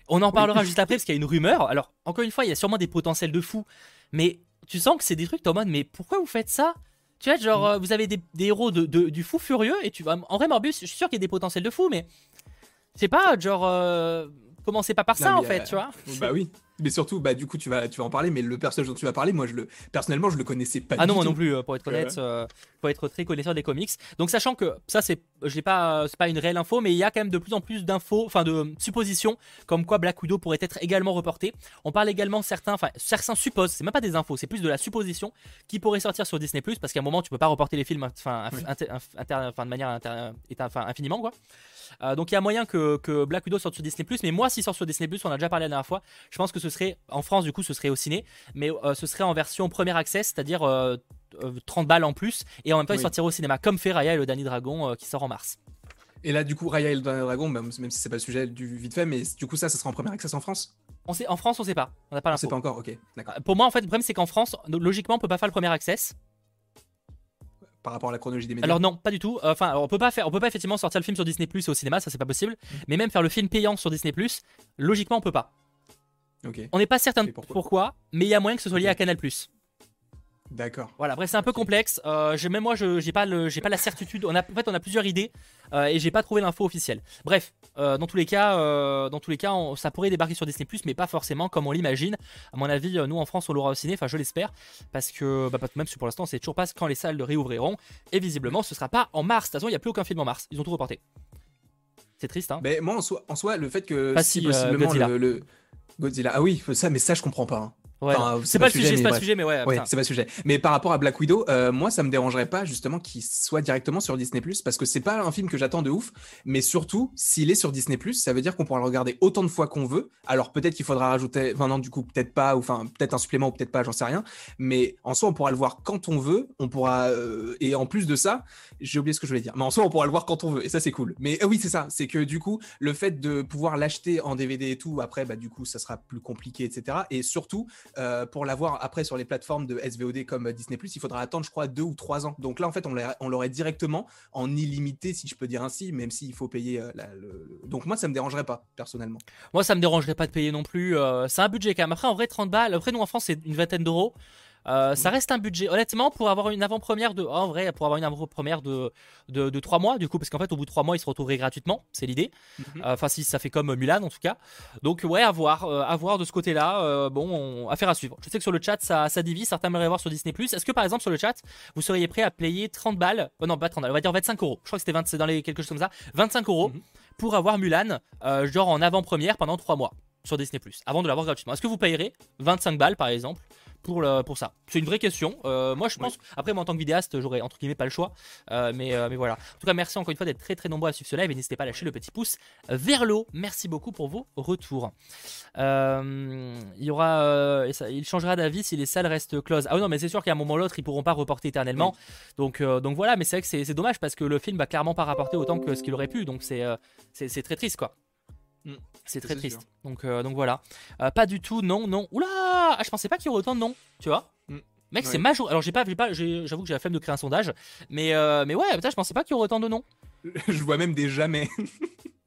On en parlera juste après parce qu'il y a une rumeur. Alors, encore une fois, il y a sûrement des potentiels de fou, mais tu sens que c'est des trucs, en mode, mais pourquoi vous faites ça? Tu vois, genre, mm. euh, vous avez des, héros de, du fou furieux et tu vas. En vrai, Morbus, je suis sûr qu'il y a des potentiels de fou, mais. C'est pas, genre. Euh, commencez pas par ça, en fait, tu vois? Bah oui. Mais surtout, bah, du coup, tu vas, tu vas en parler, mais le personnage dont tu vas parler, moi, je le, personnellement, je le connaissais pas ah non, moi non plus, euh, pour être honnête, euh, pour être très connaisseur des comics. Donc, sachant que ça, c'est, j'ai pas, c'est pas une réelle info, mais il y a quand même de plus en plus d'infos, enfin, de suppositions, comme quoi Black Widow pourrait être également reporté. On parle également certains, enfin, certains supposent, c'est même pas des infos, c'est plus de la supposition qui pourrait sortir sur Disney+, parce qu'à un moment, tu peux pas reporter les films, enfin, de manière enfin, infiniment, quoi. Euh, donc il y a moyen que, que, Black Widow sorte sur Disney+, mais moi s'il sort sur Disney+, on a déjà parlé la dernière fois, je pense que ce serait, en France du coup ce serait au ciné, mais euh, ce serait en version premier accès, c'est-à-dire 30 euh, balles en plus, et en même temps il sortirait au cinéma, comme fait Raya et le Danny Dragon qui sort en mars. Et là, du coup, Raya et le Danny Dragon, même si c'est pas le sujet du vite fait, mais du coup, ça, ça sera en premier accès en France? On sait, En France, on sait pas. On n'a pas l'info. On sait pas encore, ok. Pour moi, en fait, le problème, c'est qu'en France, logiquement, on peut pas faire le premier accès par rapport à la chronologie des médias? Alors non, pas du tout. Enfin, on peut pas faire, on peut pas effectivement sortir le film sur Disney Plus au cinéma, ça c'est pas possible. Mm. Mais même faire le film payant sur Disney Plus, logiquement on peut pas. On n'est pas certain de pourquoi. mais il y a moyen que ce soit lié à Canal. D'accord. Voilà, après c'est un peu complexe. Euh, même moi, je j'ai pas le, pas la certitude. On a, en fait, on a plusieurs idées euh, et j'ai pas trouvé l'info officielle. Bref, euh, dans tous les cas, euh, dans tous les cas, ça pourrait débarquer sur Disney+, mais pas forcément comme on l'imagine. À mon avis, nous en France, on l'aura au ciné. Enfin, je l'espère, parce que bah, même si pour l'instant, c'est toujours pas quand les salles réouvriront. Et visiblement, ce sera pas en mars. De toute façon, il y a plus aucun film en mars. Ils ont tout reporté. C'est triste, hein. Mais moi, en soi, en soi le fait que si possiblement le, Godzilla. Ah oui, ça, mais ça, je comprends pas. Hein c'est pas, le sujet, c'est pas le sujet, mais ouais. c'est pas le sujet. Mais par rapport à Black Widow, euh, moi, ça me dérangerait pas justement qu'il soit directement sur Disney parce que c'est pas un film que j'attends de ouf, mais surtout s'il est sur Disney ça veut dire qu'on pourra le regarder autant de fois qu'on veut. Alors peut-être qu'il faudra rajouter, enfin non, du coup peut-être pas, ou enfin peut-être un supplément ou peut-être pas, j'en sais rien. Mais en soi, on pourra le voir quand on veut. On pourra euh, et en plus de ça, j'ai oublié ce que je voulais dire. Mais en soi, on pourra le voir quand on veut et ça c'est cool. Mais euh, oui, c'est ça, c'est que du coup, le fait de pouvoir l'acheter en DVD et tout, après, bah du coup, ça sera plus compliqué, etc. Et surtout pour l'avoir après sur les plateformes de SVOD comme Disney+, il faudra attendre, je crois, deux ou trois ans. Donc là, en fait, on l'aurait directement en illimité, si je peux dire ainsi, même s'il faut payer. Euh. Donc moi, ça me dérangerait pas, personnellement. Moi, ça me dérangerait pas de payer non plus. Euh, c'est un budget quand même. Après, en vrai, 30 balles. Après, nous, en France, c'est une vingtaine d'euros. Euh, ça reste un budget. Honnêtement, pour avoir une avant-première de, en vrai, pour avoir une avant-première de, de, 3 mois, du coup, parce qu'en fait, au bout de 3 mois, il se retrouverait gratuitement, c'est l'idée. Mhm. Euh, enfin, si ça fait comme Mulan, en tout cas. Donc, ouais, à voir, euh, à voir de ce côté-là. bon, affaire à suivre. Je sais que sur le chat, ça, ça divise. Certains aimeraient voir sur Disney. Est-ce que, par exemple, sur le chat, vous seriez prêt à payer 30 balles Oh non, pas 30 balles, on va dire 25 euros. Je crois que c'était 20, dans les quelque chose comme ça. 25 euros mhm. pour avoir Mulan, genre en avant-première pendant 3 mois sur Disney Plus avant de l'avoir gratuitement. Est-ce que vous payerez 25 balles par exemple pour, le, pour ça C'est une vraie question. Euh, moi, je pense. Après, moi, en tant que vidéaste, j'aurais entre guillemets pas le choix. Euh, mais, mais voilà. En tout cas, merci encore une fois d'être très très nombreux à suivre ce live et n'hésitez pas à lâcher le petit pouce vers le haut. Merci beaucoup pour vos retours. il y aura. il changera d'avis si les salles restent closes. Ah non, mais c'est sûr qu'à un moment ou l'autre, ils pourront pas reporter éternellement. Donc, donc voilà, mais c'est vrai que c'est dommage parce que le film va clairement pas rapporter autant que ce qu'il aurait pu. Donc c'est c'est très triste quoi. Mm. C'est très triste. Donc, euh, donc voilà. Euh, pas du tout, non, non. Oula ah, Je pensais pas qu'il y aurait autant de non, tu vois. Mm. Mec, c'est majeur. Alors, j'ai pas, pas j'avoue que j'ai la flemme de créer un sondage. Mais, euh, mais ouais, putain, je pensais pas qu'il y aurait autant de non. je vois même des jamais.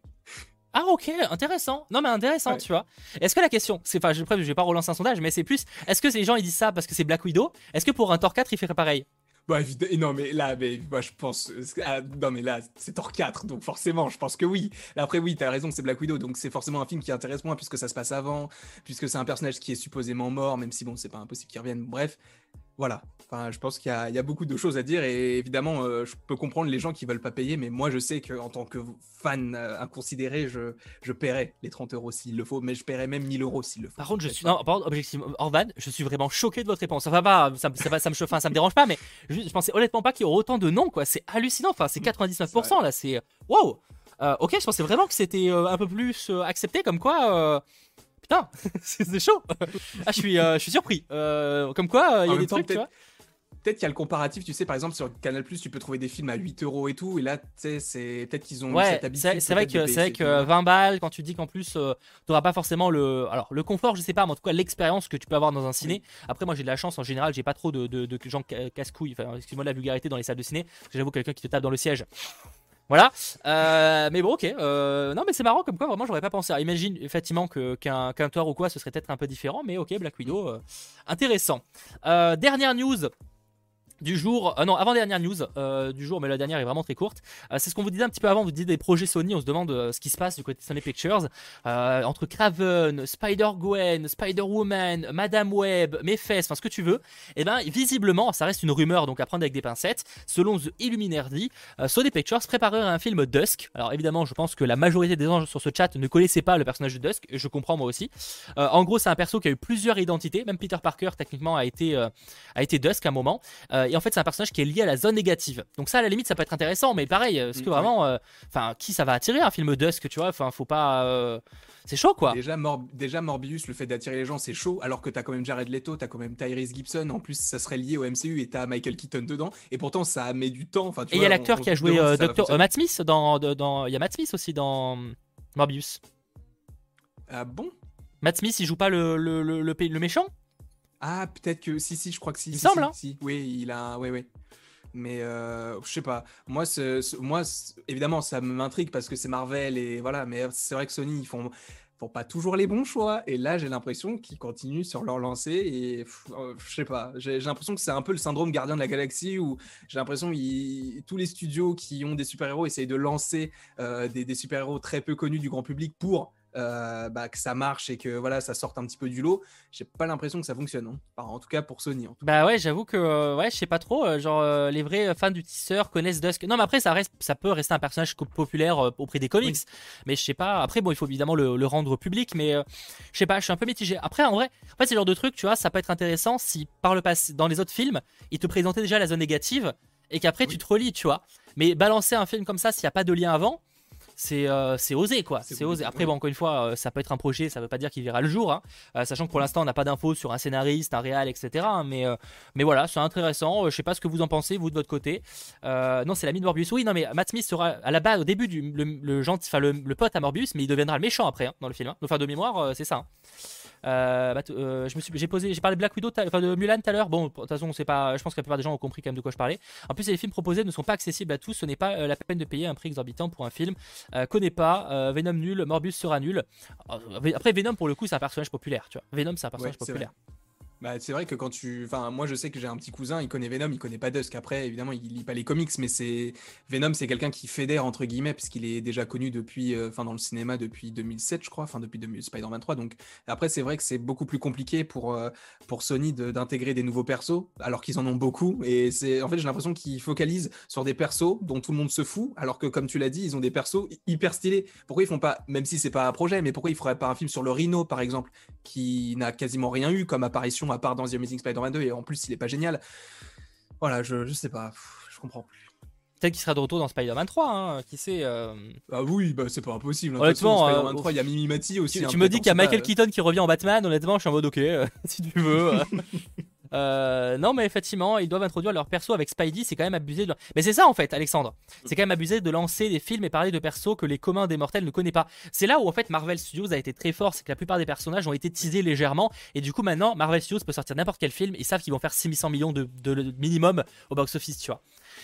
ah, ok, intéressant. Non, mais intéressant, tu vois. Est-ce que la question, c'est, enfin, je, je vais pas relancer un sondage, mais c'est plus, est-ce que les gens ils disent ça parce que c'est Black Widow? Est-ce que pour un Thor 4 il ferait pareil? Bah, non, mais là, moi, je pense. Ah, c'est Thor 4, donc forcément, je pense que oui. Après, oui, t'as raison, c'est Black Widow, donc c'est forcément un film qui intéresse moins, puisque ça se passe avant, puisque c'est un personnage qui est supposément mort, même si bon, c'est pas impossible qu'il revienne. Bref, voilà. Enfin, je pense qu'il y, a beaucoup de choses à dire et évidemment, euh, je peux comprendre les gens qui veulent pas payer, mais moi, je sais qu'en tant que fan euh, inconsidéré, je, je paierai les 30 euros s'il le faut, mais je paierai même 1000 euros s'il le faut. Par contre, je suis, non, par contre, objectivement, Orban, je suis vraiment choqué de votre réponse. Ça va pas, ça, ça, ça me, enfin, ça me dérange pas, mais je, je pensais honnêtement pas qu'il y aurait autant de noms, quoi. C'est hallucinant. Enfin, c'est 99% là, c'est waouh. Euh, ok, je pensais vraiment que c'était un peu plus accepté, comme quoi putain, c'est chaud. ah, je suis, je suis surpris. comme quoi, il y a des trucs, tu vois peut-être qu'il y a le comparatif, tu sais, par exemple, sur Canal tu peux trouver des films à 8 euros et tout, et là, tu sais, c'est peut-être qu'ils ont ouais, C'est vrai que, c'est vrai que 20 balles, quand tu dis qu'en plus, euh, tu n'auras pas forcément le. Alors, le confort, je sais pas, mais en tout cas, l'expérience que tu peux avoir dans un ciné. Après, moi, j'ai de la chance, en général, j'ai pas trop de, de, gens casse-couilles, enfin, excuse-moi de la vulgarité dans les salles de ciné, j'avoue quelqu'un qui te tape dans le siège. Voilà. Euh, mais bon, ok. Euh, non, mais c'est marrant comme quoi, vraiment, j'aurais pas pensé. imagine effectivement qu'un qu ou quoi, ce serait peut-être un peu différent, mais ok, Black Widow, intéressant. dernière news du jour, euh, non, avant-dernière news euh, du jour, mais la dernière est vraiment très courte. Euh, c'est ce qu'on vous disait un petit peu avant, vous disiez des projets Sony, on se demande ce qui se passe du côté Sony Pictures. entre Craven, Spider-Gwen, Spider-Woman, Madame Web, Mephes, enfin ce que tu veux. Et eh ben visiblement, ça reste une rumeur, donc à prendre avec des pincettes. Selon The Illuminati, Sony Pictures préparerait un film Dusk. Alors évidemment, je pense que la majorité des gens sur ce chat ne connaissaient pas le personnage de Dusk, et je comprends moi aussi. en gros, c'est un perso qui a eu plusieurs identités, même Peter Parker techniquement a été, a été Dusk à un moment et en fait c'est un personnage qui est lié à la zone négative. Donc ça à la limite ça peut être intéressant, mais pareil, est-ce que mm, vraiment, euh, enfin qui ça va attirer un film Dusk, tu vois? Enfin faut pas, euh, c'est chaud quoi. Déjà, déjà Morbius, le fait d'attirer les gens c'est chaud, alors que t'as quand même Jared Leto, t'as quand même Tyrese Gibson, en plus ça serait lié au MCU et t'as Michael Keaton dedans, et pourtant ça met du temps. Enfin, et il y a l'acteur qui a joué euh, Docteur Matt Smith dans, dans, il y a Matt Smith aussi dans Morbius. Ah bon? Matt Smith il joue pas le, le, le, le méchant? Ah, peut-être que si, si, je crois que si. Il semble, hein si, Oui, il a, oui, oui. Mais euh, je sais pas. Moi, moi, évidemment, ça m'intrigue parce que c'est Marvel et voilà. Mais c'est vrai que Sony, ils font, font pas toujours les bons choix. Et là, j'ai l'impression qu'ils continuent sur leur lancée. Et euh, je sais pas. J'ai l'impression que c'est un peu le syndrome gardien de la galaxie où j'ai l'impression que tous les studios qui ont des super-héros essayent de lancer euh, des, des super-héros très peu connus du grand public pour euh, bah, que ça marche et que voilà ça sorte un petit peu du lot j'ai pas l'impression que ça fonctionne hein. en tout cas pour Sony bah ouais j'avoue que euh, ouais je sais pas trop euh, genre les vrais fans du teaser connaissent Dusk. Non mais après ça reste ça peut rester un personnage populaire auprès des comics. Mais je sais pas après bon il faut évidemment le, rendre public mais je sais pas je suis un peu mitigé. Après en vrai en fait c'est le genre de truc tu vois ça peut être intéressant si par le passé dans les autres films ils te présentaient déjà la zone négative et qu'après tu te relis tu vois. Mais balancer un film comme ça s'il n'y a pas de lien avant euh, c'est osé quoi. C'est osé. Après, bon, encore une fois, euh, ça peut être un projet, ça veut pas dire qu'il verra le jour, hein. euh, sachant que pour l'instant, on n'a pas d'infos sur un scénariste, un réal, etc. Hein. mais, mais voilà, c'est intéressant. je sais pas ce que vous en pensez, vous de votre côté. non, c'est l'ami de Morbius. Oui, non, mais Matt Smith sera à la base, au début, du, le, gentil, enfin, le, pote à Morbius, mais il deviendra le méchant après, hein, dans le film. Enfin, de mémoire, c'est ça. Euh, bah, euh, je me suis, j'ai posé, j'ai parlé de Black Widow, enfin de Mulan tout à l'heure. Bon, de toute façon, c'est pas, je pense que la plupart des gens ont compris quand même de quoi je parlais. En plus, les films proposés ne sont pas accessibles à tous. Ce n'est pas euh, la peine de payer un prix exorbitant pour un film. connais pas, Venom nul, Morbus sera nul. Après, Venom pour le coup, c'est un personnage populaire. Tu vois, Venom, c'est un personnage populaire. Bah, c'est vrai que quand tu. Enfin, moi, je sais que j'ai un petit cousin, il connaît Venom, il connaît pas Dusk. Après, évidemment, il lit pas les comics, mais c'est. Venom, c'est quelqu'un qui fédère, entre guillemets, puisqu'il est déjà connu depuis. Euh, dans le cinéma depuis 2007, je crois, enfin, depuis Spider-Man 3. Donc, après, c'est vrai que c'est beaucoup plus compliqué pour, euh, pour Sony d'intégrer des nouveaux persos, alors qu'ils en ont beaucoup. Et c'est. En fait, j'ai l'impression qu'ils focalisent sur des persos dont tout le monde se fout, alors que, comme tu l'as dit, ils ont des persos hyper stylés. Pourquoi ils font pas. Même si c'est pas un projet, mais pourquoi ils feraient pas un film sur le Rhino, par exemple qui n'a quasiment rien eu comme apparition à part dans The Amazing Spider-Man 2, et en plus, il est pas génial. Voilà, je, je sais pas, je comprends plus. Peut-être qu'il sera de retour dans Spider-Man 3, hein, qui sait. euh. Ah oui, bah c'est pas impossible. hein. Honnêtement, euh, Spider-Man 3, il y a Mimi Mati aussi. Tu, hein, tu me dis qu'il y a Michael pas. Keaton qui revient en Batman, honnêtement, je suis en mode ok, euh, si tu veux. euh. Non, mais effectivement, ils doivent introduire leur perso avec Spidey, c'est quand même abusé. De... Mais c'est ça en fait, Alexandre. C'est quand même abusé de lancer des films et parler de persos que les communs des mortels ne connaissent pas. C'est là où en fait Marvel Studios a été très fort, c'est que la plupart des personnages ont été teasés légèrement, et du coup maintenant Marvel Studios peut sortir n'importe quel film, ils savent qu'ils vont faire 600 millions de, de- de minimum au box-office, tu vois.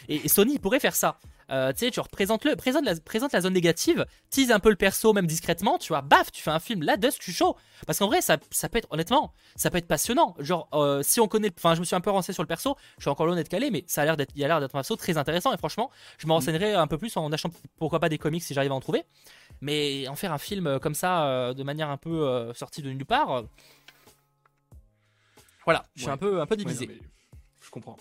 Et, et Sony pourrait faire ça. Euh, tu sais, tu représentes le, présente la, présente la zone négative, tease un peu le perso même discrètement, tu vois, baf, tu fais un film là, Dust, suis chaud. Parce qu'en vrai, ça, ça peut être, honnêtement, ça peut être passionnant. Genre, euh, si on connaît, enfin, je me suis un peu renseigné sur le perso, je suis encore loin d'être calé, mais ça a l'air d'être, il a l'air d'être un perso très intéressant. Et franchement, je me renseignerai un peu plus en achetant, pourquoi pas des comics si j'arrive à en trouver. Mais en faire un film euh, comme ça, euh, de manière un peu sortie de nulle part, voilà, je suis Ouais. un peu, un peu Ouais, non, divisé. Je comprends.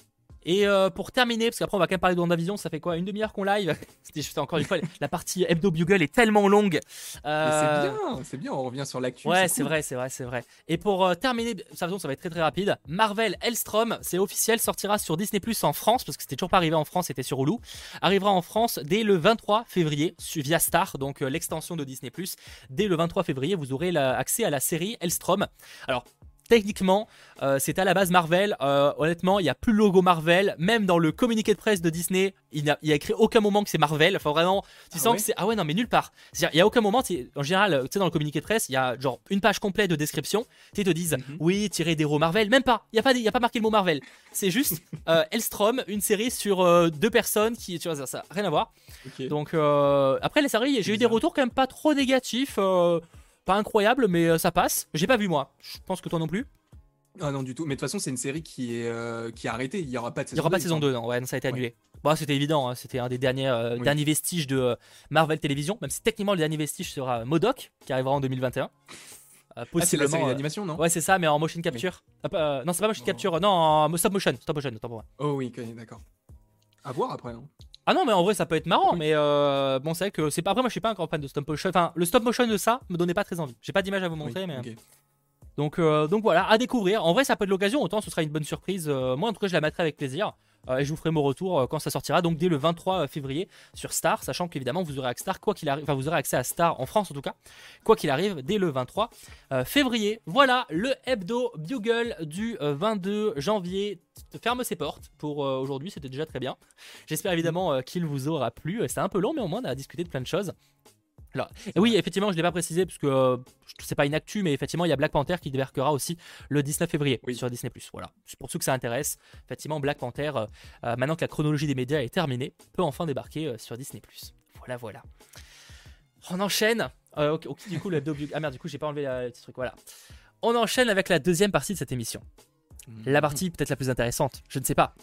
Et euh, pour terminer, parce qu'après on va quand même parler de WandaVision, ça fait quoi Une demi-heure qu'on live C'était encore une fois, la partie Hebdo Bugle est tellement longue. Euh, c'est bien, c'est bien, on revient sur l'actu. Ouais, c'est cool. vrai, c'est vrai, c'est vrai. Et pour euh, terminer, ça, ça va être très très rapide. Marvel Hellstrom, c'est officiel, sortira sur Disney Plus en France, parce que c'était toujours pas arrivé en France, c'était sur Hulu. Arrivera en France dès le 23 février via Star, donc euh, l'extension de Disney Plus. Dès le 23 février, vous aurez la- accès à la série Hellstrom. Alors. Techniquement, euh, c'est à la base Marvel. Euh, honnêtement, il n'y a plus le logo Marvel. Même dans le communiqué de presse de Disney, il n'y a, écrit aucun moment que c'est Marvel. Enfin, vraiment, tu Ah sens ouais que c'est. Ah ouais, non, mais nulle part. C'est-à-dire, il y a aucun moment, en général, tu sais, dans le communiqué de presse, il y a genre une page complète de description. Tu te disent, Mhm. oui, tiré d'héros Marvel. Même pas. Il n'y a, pas y a pas marqué le mot Marvel. C'est juste euh, Hellstrom, une série sur deux personnes qui. Tu vois, ça, rien à voir. Donc, après, les séries, j'ai eu des retours quand même pas trop négatifs. Pas incroyable, mais euh, ça passe. J'ai pas vu moi. Je pense que toi non plus. Ah non, du tout. Mais de toute façon, c'est une série qui est, euh, qui est arrêtée. Il n'y aura pas de Il saison n'y aura pas de il saison me 2, non, ouais, non, ça a été Ouais. annulé. Bon, c'était évident, hein, c'était un des derniers, euh, Oui. derniers vestiges de euh, Marvel Télévision, même si techniquement le dernier vestige sera Modoc, qui arrivera en 2021. Euh, Ah, c'est la possiblement, série d'animation, non? Ouais, c'est ça, mais en motion capture. Ah, non, c'est pas motion Oh. capture, non, en stop motion. Stop motion, autant pour moi. Oh oui, ok, d'accord. À voir après. hein. Ah non, mais en vrai, ça peut être marrant, mais euh, bon, c'est vrai que c'est pas. Après, moi, je suis pas un grand fan de stop motion. Enfin, le stop motion de ça me donnait pas très envie. J'ai pas d'image à vous montrer, Oui, mais. ok. Donc, euh, donc voilà, à découvrir. En vrai, ça peut être l'occasion, autant ce sera une bonne surprise. Euh, moi, en tout cas, je la mettrai avec plaisir. Euh, et je vous ferai mon retour quand ça sortira, donc dès le 23 février sur Star, sachant qu'évidemment vous aurez accès à Star, vous aurez accès à Star en France en tout cas, quoi qu'il arrive, dès le 23 euh, février. Voilà le hebdo Bugle du euh, 22 janvier ferme ses portes pour aujourd'hui, c'était déjà très bien. J'espère évidemment qu'il vous aura plu. C'était un peu long, mais au moins on a discuté de plein de choses. Alors, et oui, effectivement, je l'ai pas précisé parce que euh, c'est pas une actu, mais effectivement, il y a Black Panther qui débarquera aussi le 19 février Oui. sur Disney+. Voilà, c'est pour ceux que ça intéresse. Effectivement, Black Panther, euh, euh, maintenant que la chronologie des médias est terminée, peut enfin débarquer euh, sur Disney+. Voilà, voilà. On enchaîne. Euh, du coup, le ah merde, du coup, j'ai pas enlevé la- le petit truc. Voilà. On enchaîne avec la deuxième partie de cette émission. La partie peut-être la plus intéressante, je ne sais pas.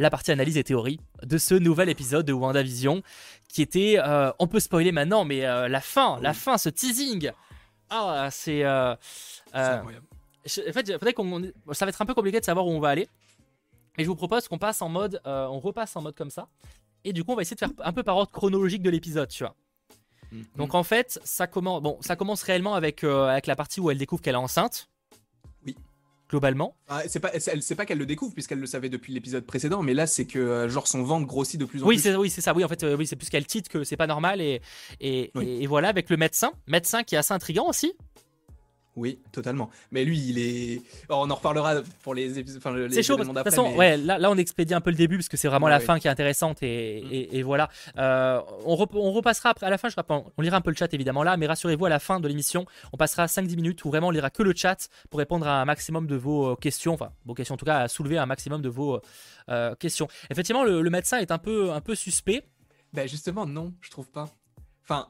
La partie analyse et théorie de ce nouvel épisode de WandaVision qui était, euh, on peut spoiler maintenant, mais euh, la fin, la fin, ce teasing. Ah, c'est. euh, C'est incroyable. je- en fait, il faudrait qu'on. Ça va être un peu compliqué de savoir où on va aller. Et je vous propose qu'on passe en mode. on repasse en mode comme ça. Et du coup, on va essayer de faire un peu par ordre chronologique de l'épisode, tu vois. Mhm. Donc en fait, ça commence, bon, ça commence réellement avec, avec la partie où elle découvre qu'elle est enceinte. Globalement. Ah, c'est pas, elle sait pas qu'elle le découvre puisqu'elle le savait depuis l'épisode précédent, mais là c'est que euh, genre son ventre grossit de plus en Oui, plus. c'est oui, c'est ça. Oui, en fait, euh, oui, c'est plus qu'elle titre que c'est pas normal et et, Oui. et- et voilà avec le médecin, médecin qui est assez intriguant aussi. Oui, totalement. Mais lui, il est. On en reparlera pour les épisodes. Enfin, les C'est chaud parce de toute façon, mais- ouais, là, là on expédie un peu le début parce que c'est vraiment Ouais, la ouais. fin qui est intéressante et, Mm. et- et voilà. Euh, on, rep- on repassera après à la fin, je rappelle, on lira un peu le chat évidemment là, mais rassurez-vous à la fin de l'émission, on passera 5-10 minutes où vraiment on lira que le chat pour répondre à un maximum de vos euh, questions, enfin vos questions en tout cas, à soulever un maximum de vos euh, questions. Effectivement, le, le médecin est un peu, un peu suspect. Bah justement, non, je trouve pas. Enfin,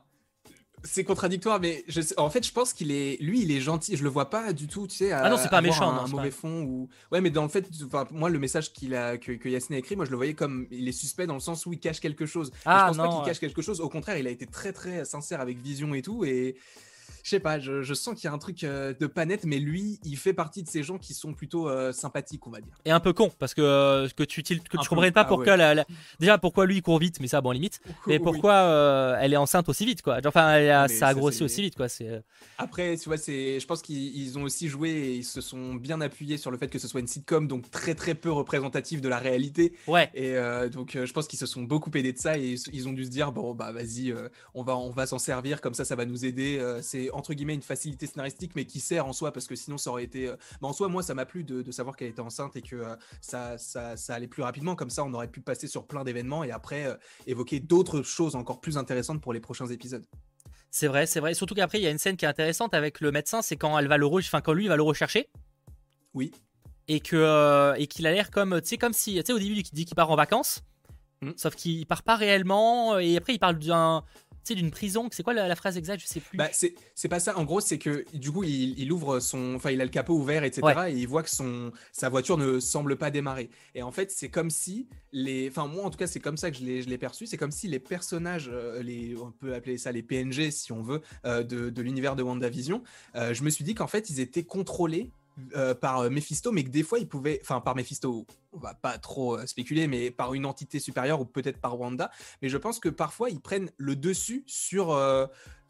c'est contradictoire, mais je sais- en fait, je pense qu'il est, lui, il est gentil. Je le vois pas du tout, tu sais. Ah non, c'est pas méchant, un, non, c'est mauvais pas- fond ou. Ouais, mais dans le fait, enfin, moi, le message qu'il a, que, que Yasne a écrit, moi, je le voyais comme il est suspect dans le sens où il cache quelque chose. Ah, je pense non, pas qu'il ouais. cache quelque chose. Au contraire, il a été très très sincère avec Vision et tout, et je sais pas, je, je sens qu'il y a un truc euh, de pas net, mais lui, il fait partie de ces gens qui sont plutôt euh, sympathiques, on va dire. Et un peu con, parce que, euh, que tu que tu comprennes pas ah pourquoi la, la- déjà pourquoi lui il court vite, mais ça bon limite. Mais Oui. pourquoi euh, elle est enceinte aussi vite quoi Enfin, elle a- Mais ça a grossi c'est- aussi vite quoi. C'est Après, tu vois, c'est, je pense qu'ils ils ont aussi joué et ils se sont bien appuyés sur le fait que ce soit une sitcom, donc très très peu représentative de la réalité. ouais. Et donc, je pense qu'ils se sont beaucoup aidés de ça et ils- ont dû se dire bon bah vas-y, on va on va s'en servir comme ça, ça va nous aider. Euh, entre guillemets une facilité scénaristique, mais qui sert en soi parce que sinon ça aurait été. euh, bah, en soi, moi, ça m'a plu de, de savoir qu'elle était enceinte et que euh, ça, ça ça allait plus rapidement. Comme ça, on aurait pu passer sur plein d'événements et après euh, évoquer d'autres choses encore plus intéressantes pour les prochains épisodes. C'est vrai, c'est vrai. Surtout qu'après il y a une scène qui est intéressante avec le médecin, c'est quand elle va le re- enfin quand lui va le rechercher Oui. et que euh, et qu'il a l'air comme tu sais comme si tu sais au début il dit qu'il part en vacances, Mhm. sauf qu'il part pas réellement et après il parle d'un sais d'une prison. C'est quoi la, la phrase exacte? Je sais plus. Bah, c'est pas ça. En gros, c'est que du coup, il, il ouvre son. Enfin, il a le capot ouvert, etc. Et il voit que son, sa voiture ne semble pas démarrer. Et en fait, c'est comme si les. Enfin, moi, en tout cas, c'est comme ça que je l'ai je l'ai perçu. C'est comme si les personnages, euh, les, on peut appeler ça les PNG, si on veut, euh, de, de l'univers de WandaVision, euh, je me suis dit qu'en fait, ils étaient contrôlés. Euh, par euh, Mephisto, mais que des fois ils pouvaient, enfin par Mephisto, on va pas trop euh, spéculer, mais par une entité supérieure ou peut-être par Wanda, mais je pense que parfois ils prennent le dessus sur,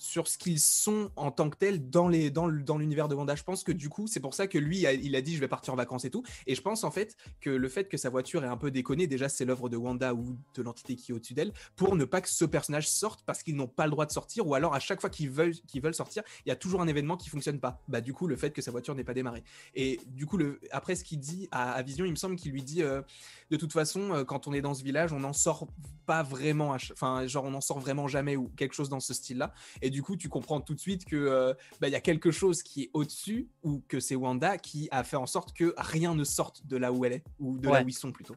sur ce qu'ils sont en tant que tels dans les dans l'univers de Wanda. Je pense que du coup, c'est pour ça que lui il a dit je vais partir en vacances et tout. Et je pense en fait que le fait que sa voiture est un peu déconnée, déjà c'est l'œuvre de Wanda ou de l'entité qui est au-dessus d'elle, pour ne pas que ce personnage sorte parce qu'ils n'ont pas le droit de sortir ou alors à chaque fois qu'ils veulent qu'ils veulent sortir, il y a toujours un événement qui fonctionne pas. Bah du coup le fait que sa voiture n'ait pas démarré. Et du coup le après ce qu'il dit à, Vision, il me semble qu'il lui dit euh, de toute façon euh, quand on est dans ce village, on n'en sort pas vraiment, enfin genre on n'en sort vraiment jamais ou quelque chose dans ce style-là. Et du coup, tu comprends tout de suite que euh, bah, il y a quelque chose qui est au-dessus ou que c'est Wanda qui a fait en sorte que rien ne sorte de là où elle est ou de là où ils sont plutôt.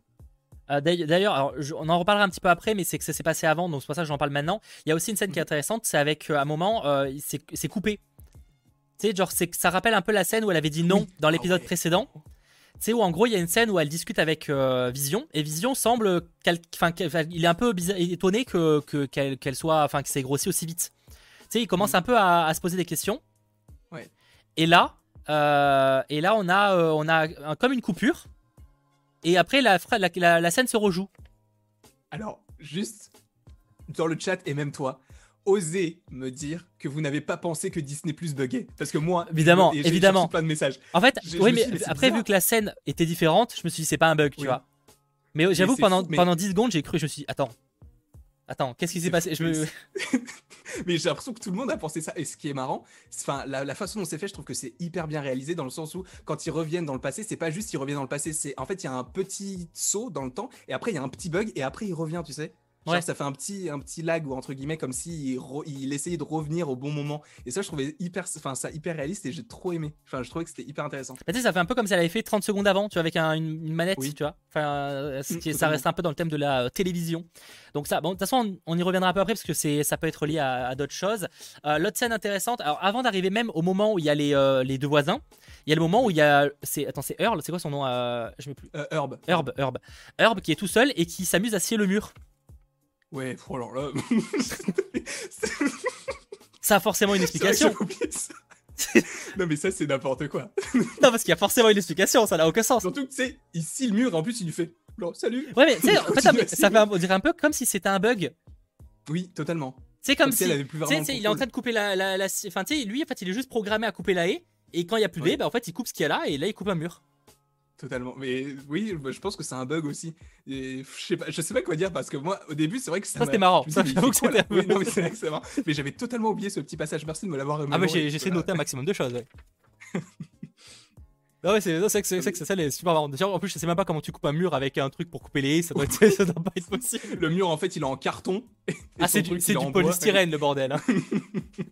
Euh, d'ailleurs- on en reparlera un petit peu après, mais c'est que ça s'est passé avant, donc c'est pour ça que j'en parle maintenant. Il y a aussi une scène qui est intéressante, c'est avec euh, à un moment, euh, c'est coupé. Tu sais, genre, ça rappelle un peu la scène où elle avait dit non Oui. dans l'épisode Ah ouais. précédent. Tu sais, où en gros, il y a une scène où elle discute avec euh, Vision, et Vision semble. qu'elle- Enfin, qu'elle- il est un peu bizarre- étonné que que- qu'elle qu'elle soit. Enfin, que c'est grossi aussi vite. Sais, il commence Mhm. un peu à, à se poser des questions. Ouais. Et là, euh, et là, on a, euh, on a un- comme une coupure. Et après, la, fra- la, la- la scène se rejoue. Alors, juste dans le chat et même toi, osez me dire que vous n'avez pas pensé que Disney Plus buguait. Parce que moi, Évidemment, évidemment. plein de messages. En fait, Je- oui, je mais suis après, bizarre. vu que la scène était différente, je me suis dit, c'est pas un bug, tu vois. Mais j'avoue, c'est pendant, fou, mais- pendant 10 secondes, j'ai cru, je me suis dit, attends, attends, qu'est-ce qui s'est passé? Fou, je me... mais j'ai l'impression que tout le monde a pensé ça. Et ce qui est marrant, enfin, la, la façon dont c'est fait, je trouve que c'est hyper bien réalisé dans le sens où quand ils reviennent dans le passé, c'est pas juste ils reviennent dans le passé, c'est en fait il y a un petit saut dans le temps et après il y a un petit bug et après il revient, tu sais. Genre Ouais. ça fait un petit un petit lag ou entre guillemets comme si il, essayait de revenir au bon moment. Et ça je trouvais hyper enfin ça hyper réaliste et j'ai trop aimé. Enfin je trouvais que c'était hyper intéressant. Bah, tu sais, ça fait un peu comme si elle avait fait 30 secondes avant, tu vois, avec un- une, une manette, Oui. tu vois. Enfin, euh, ce Mm, qui ça reste un peu dans le thème de la euh, télévision. Donc ça, bon, de toute façon, on, on y reviendra un peu après parce que c'est, ça peut être lié à, à d'autres choses. Euh, l'autre scène intéressante, alors avant d'arriver même au moment où il y a les, les deux voisins, il y a le moment où il y a, c'est, attends, c'est Earl, c'est quoi son nom Je me plus. Herb. Herb, Herb, Herb qui est tout seul et qui s'amuse à scier le mur. Ouais, oh là là. Ça a forcément une explication. non mais ça c'est n'importe quoi. non, parce qu'il y a forcément une explication, ça n'a aucun sens. Surtout que tu sais, il scie le mur et en plus il lui fait Bon, salut. Ouais, mais tu sais, en fait, Continue ça, fait un- on dirait un peu comme si c'était un bug. Oui, totalement. C'est comme, si si, elle avait plus tu sais, vraiment tu sais, le il est en train de couper la, la, la- enfin, tu sais, lui, en fait, il est juste programmé à couper la haie. Et quand il y a plus de haie, bah, en fait, il coupe ce qu'il y a là et là, il coupe un mur. Totalement. Mais oui, bah, je pense que c'est un bug aussi. Et je sais pas, je sais pas quoi dire parce que moi, au début, c'est vrai que ça. Ça, c'était m'a- marrant. Ça, j'avoue que c'était Oui, non, mais c'est vrai que c'est marrant. Mais j'avais totalement oublié ce petit passage. Merci de me l'avoir. Ah, bah, j'ai essayé de noter un maximum de choses, ouais. Ah ouais, c'est non, c'est vrai que c'est ça, c'est super marrant. En plus, je sais même pas comment tu coupes un mur avec un truc pour couper les haies, ça doit, être, ça doit pas être possible. Le mur, en fait, il est en carton. Ah, c'est du, polystyrène, le bordel. hein.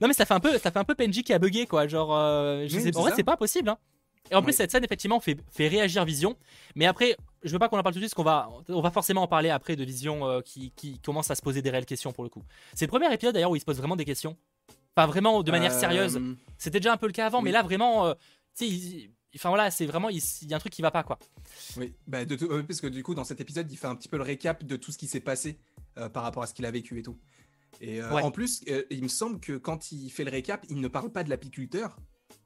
non, mais ça fait un peu, ça fait un peu PNJ qui a bugué, quoi. Genre, euh, je Oui, sais, en vrai, c'est pas possible, hein. Et en plus, cette scène, effectivement, fait, fait réagir Vision. Mais après, je veux pas qu'on en parle tout de suite, parce qu'on va, on va forcément en parler après de Vision euh, qui, qui commence à se poser des réelles questions pour le coup. C'est le premier épisode d'ailleurs où il se pose vraiment des questions. Enfin, vraiment de manière Euh, sérieuse. C'était déjà un peu le cas avant, oui. mais là, vraiment, euh, tu sais, il- enfin voilà, c'est vraiment, il, y a un truc qui va pas, quoi. Oui, bah, de tout- parce que du coup, dans cet épisode, il fait un petit peu le récap de tout ce qui s'est passé par rapport à ce qu'il a vécu et tout. Et en plus, il me semble que quand il fait le récap, il ne parle pas de l'apiculteur,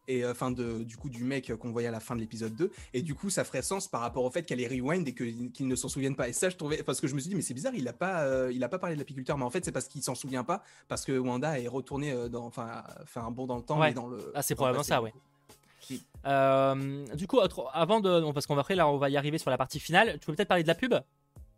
et euh, enfin de du coup du mec qu'on voyait à la fin de l'épisode 2 et du coup ça ferait sens par rapport au fait qu'elle est rewind et qu'ils ne s'en souviennent pas. Et ça je trouvais parce que je me suis dit mais c'est bizarre il a pas euh, il a pas parlé de l'apiculteur. Mais en fait c'est parce qu'il s'en souvient pas parce que Wanda est retourné euh, dans enfin fait un bond dans le temps et dans le ah c'est probablement ça ouais. Du coup avant de parce qu'on va après là on va y arriver sur la partie finale. Tu peux peut-être parler de la pub?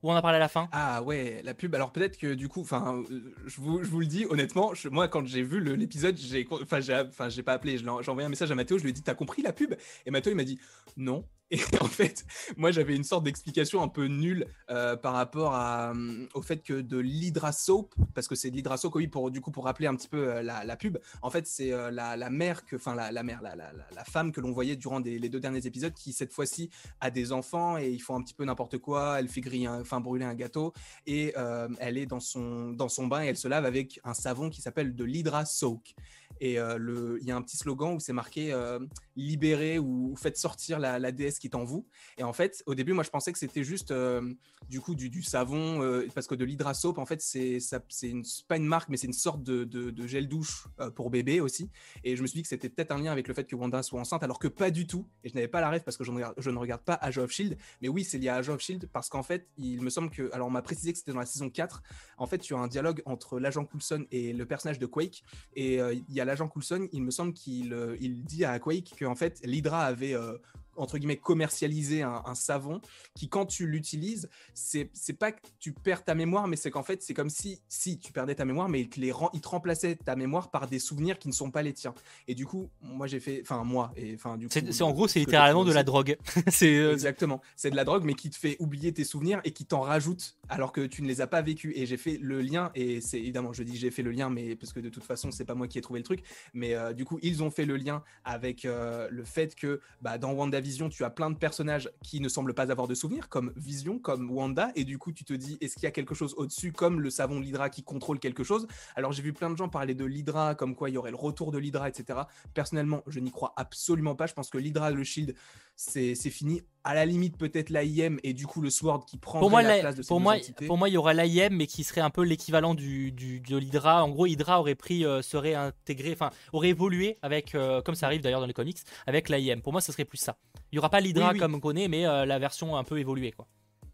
Ou on en a parlé à la fin Ah ouais, la pub. Alors peut-être que du coup, enfin, je vous, je vous le dis honnêtement, moi quand j'ai vu l'épisode, j'ai, enfin, j'ai, pas appelé, j'ai envoyé un message à Mathéo, je lui ai dit, t'as compris la pub? Et Mathéo il m'a dit, non. Et en fait, moi j'avais une sorte d'explication un peu nulle euh, par rapport euh, au fait que de l'Hydra Soap, parce que c'est de l'Hydra Soap, oui, pour, du coup, pour rappeler un petit peu euh, la, pub, en fait, c'est la, la, mère, que, enfin la, mère, la, femme que l'on voyait durant les deux derniers épisodes qui, cette fois-ci, a des enfants et ils font un petit peu n'importe quoi. Elle fait griller, enfin brûler un gâteau et elle est dans son, dans son bain et elle se lave avec un savon qui s'appelle de l'Hydra Soak. Et euh, il y a un petit slogan où c'est marqué euh, libérez ou, faites sortir la, déesse qui est en vous. Et en fait, au début, moi, je pensais que c'était juste euh, du coup du, savon, parce que de l'Hydra Soap, en fait, c'est une, pas une marque, mais c'est une sorte de, gel douche pour bébé aussi. Et je me suis dit que c'était peut-être un lien avec le fait que Wanda soit enceinte, alors que pas du tout. Et je n'avais pas la rêve parce que je ne, regarde, je ne regarde pas Age of Shield. Mais oui, c'est lié à Age of Shield parce qu'en fait, il me semble que. Alors, on m'a précisé que c'était dans la saison 4. En fait, tu as un dialogue entre l'agent Coulson et le personnage de Quake. Et il y a l'agent Coulson, il me semble qu'il euh, il dit à Quake qu'en fait, l'Hydra avait euh, entre guillemets commercialiser un, savon qui quand tu l'utilises c'est pas que tu perds ta mémoire mais c'est qu'en fait c'est comme si si tu perdais ta mémoire mais il te, les il te remplaçait ta mémoire par des souvenirs qui ne sont pas les tiens. Et du coup moi j'ai fait enfin moi et enfin du coup c'est en gros c'est littéralement de la drogue. C'est euh, exactement. C'est de la drogue mais qui te fait oublier tes souvenirs et qui t'en rajoute alors que tu ne les as pas vécus et j'ai fait le lien et c'est évidemment je dis j'ai fait le lien mais parce que de toute façon c'est pas moi qui ai trouvé le truc. Mais euh, du coup ils ont fait le lien avec euh, le fait que bah, dans WandaVision Tu as plein de personnages qui ne semblent pas avoir de souvenirs, comme Vision, comme Wanda, et du coup, tu te dis, est-ce qu'il y a quelque chose au-dessus, comme le savon l'Hydra qui contrôle quelque chose? Alors, j'ai vu plein de gens parler de l'Hydra, comme quoi il y aurait le retour de l'Hydra, etc. Personnellement, je n'y crois absolument pas. Je pense que l'Hydra, le Shield, c'est fini. À la limite, peut-être l'AIM et du coup le Sword qui prend pour moi, la, place de pour moi, Pour moi, il y aura l'AIM, mais qui serait un peu l'équivalent du, du, de l'Hydra. En gros, Hydra aurait pris, euh, serait intégré, enfin, aurait évolué avec, euh, comme ça arrive d'ailleurs dans les comics, avec l'AIM. Pour moi, ce serait plus ça. Il n'y aura pas l'Hydra comme on connaît, mais euh, la version un peu évoluée, quoi.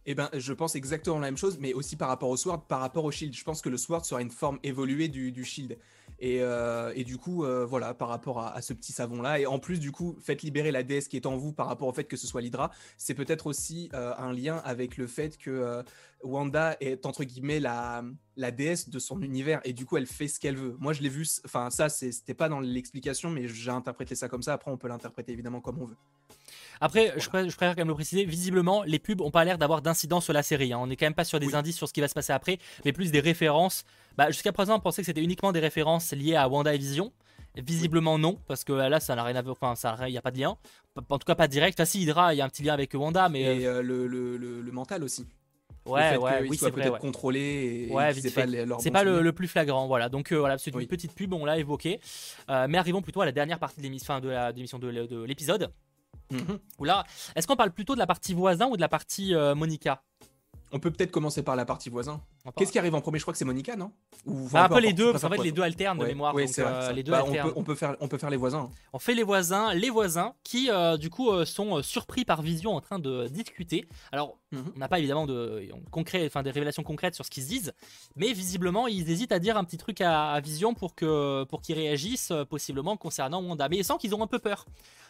Eh ben, je pense exactement la même chose, mais aussi par rapport au Sword, par rapport au Shield. Je pense que le Sword sera une forme évoluée du, du Shield. Euh, et, du coup, euh, voilà, par rapport à, ce petit savon-là. Et en plus, du coup, faites libérer la déesse qui est en vous par rapport au fait que ce soit l'Hydra. C'est peut-être aussi euh, un lien avec le fait que Wanda est, entre guillemets, la, la déesse de son univers. Et du coup, elle fait ce qu'elle veut. Moi, je l'ai vu, enfin, ça, c'était pas dans l'explication, mais j'ai interprété ça comme ça. Après, on peut l'interpréter évidemment comme on veut. Après, je, préfère, quand même le préciser, visiblement, les pubs n'ont pas l'air d'avoir d'incidence sur la série. Hein. On n'est quand même pas sur des indices sur ce qui va se passer après, mais plus des références. Bah, Jusqu'à présent, on pensait que c'était uniquement des références liées à Wanda et Vision. Visiblement non, parce que là ça n'a rien à voir, enfin il n'y a pas de lien, en tout cas pas direct. Enfin si Hydra, il y a un petit lien avec Wanda, mais et euh, le, le, le, mental aussi. Ouais, ouais, oui, c'est vrai. Peut-être contrôlé et, ouais, c'est pas, c'est pas le, plus flagrant, voilà. Donc euh, voilà, c'est une petite pub, on l'a évoqué. Euh, mais arrivons plutôt à la dernière partie de l'émission, de, de l'épisode. Mhm. Oula, est-ce qu'on parle plutôt de la partie voisin ou de la partie euh, Monica? On peut peut-être commencer par la partie voisin. Qu'est-ce qui arrive en premier? Je crois que c'est Monica, non? Ou, bah, Un peu les deux, parce qu'en fait les deux alternent de mémoire. Euh, les deux bah, on, peut, faire, on peut faire les voisins. On fait les voisins, les voisins qui euh, du coup sont surpris par Vision en train de discuter. Alors, mhm. on n'a pas évidemment de concret, enfin des révélations concrètes sur ce qu'ils se disent, mais visiblement ils hésitent à dire un petit truc à, Vision pour que pour qu'ils réagissent possiblement concernant Wanda, mais sans qu'ils ont un peu peur.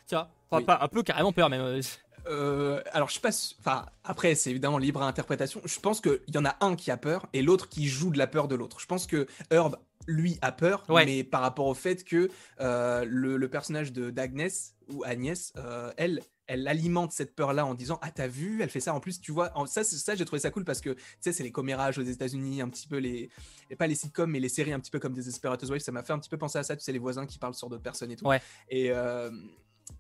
Tu vois, pas un peu carrément peur, mais. Euh, euh, alors je passe. Enfin, après c'est évidemment libre à interprétation. Je pense qu'il y en a un qui a peur et l'autre qui joue de la peur de l'autre. Je pense que Herb lui a peur, mais par rapport au fait que euh, le, personnage de d'Agnès ou Agnès, elle, elle alimente cette peur-là en disant ah t'as vu, elle fait ça en plus tu vois ça ça j'ai trouvé ça cool parce que tu sais c'est les commérages aux États-Unis un petit peu les pas les sitcoms mais les séries un petit peu comme des Desperate Wives ça m'a fait un petit peu penser à ça tu sais les voisins qui parlent sur d'autres personnes et tout et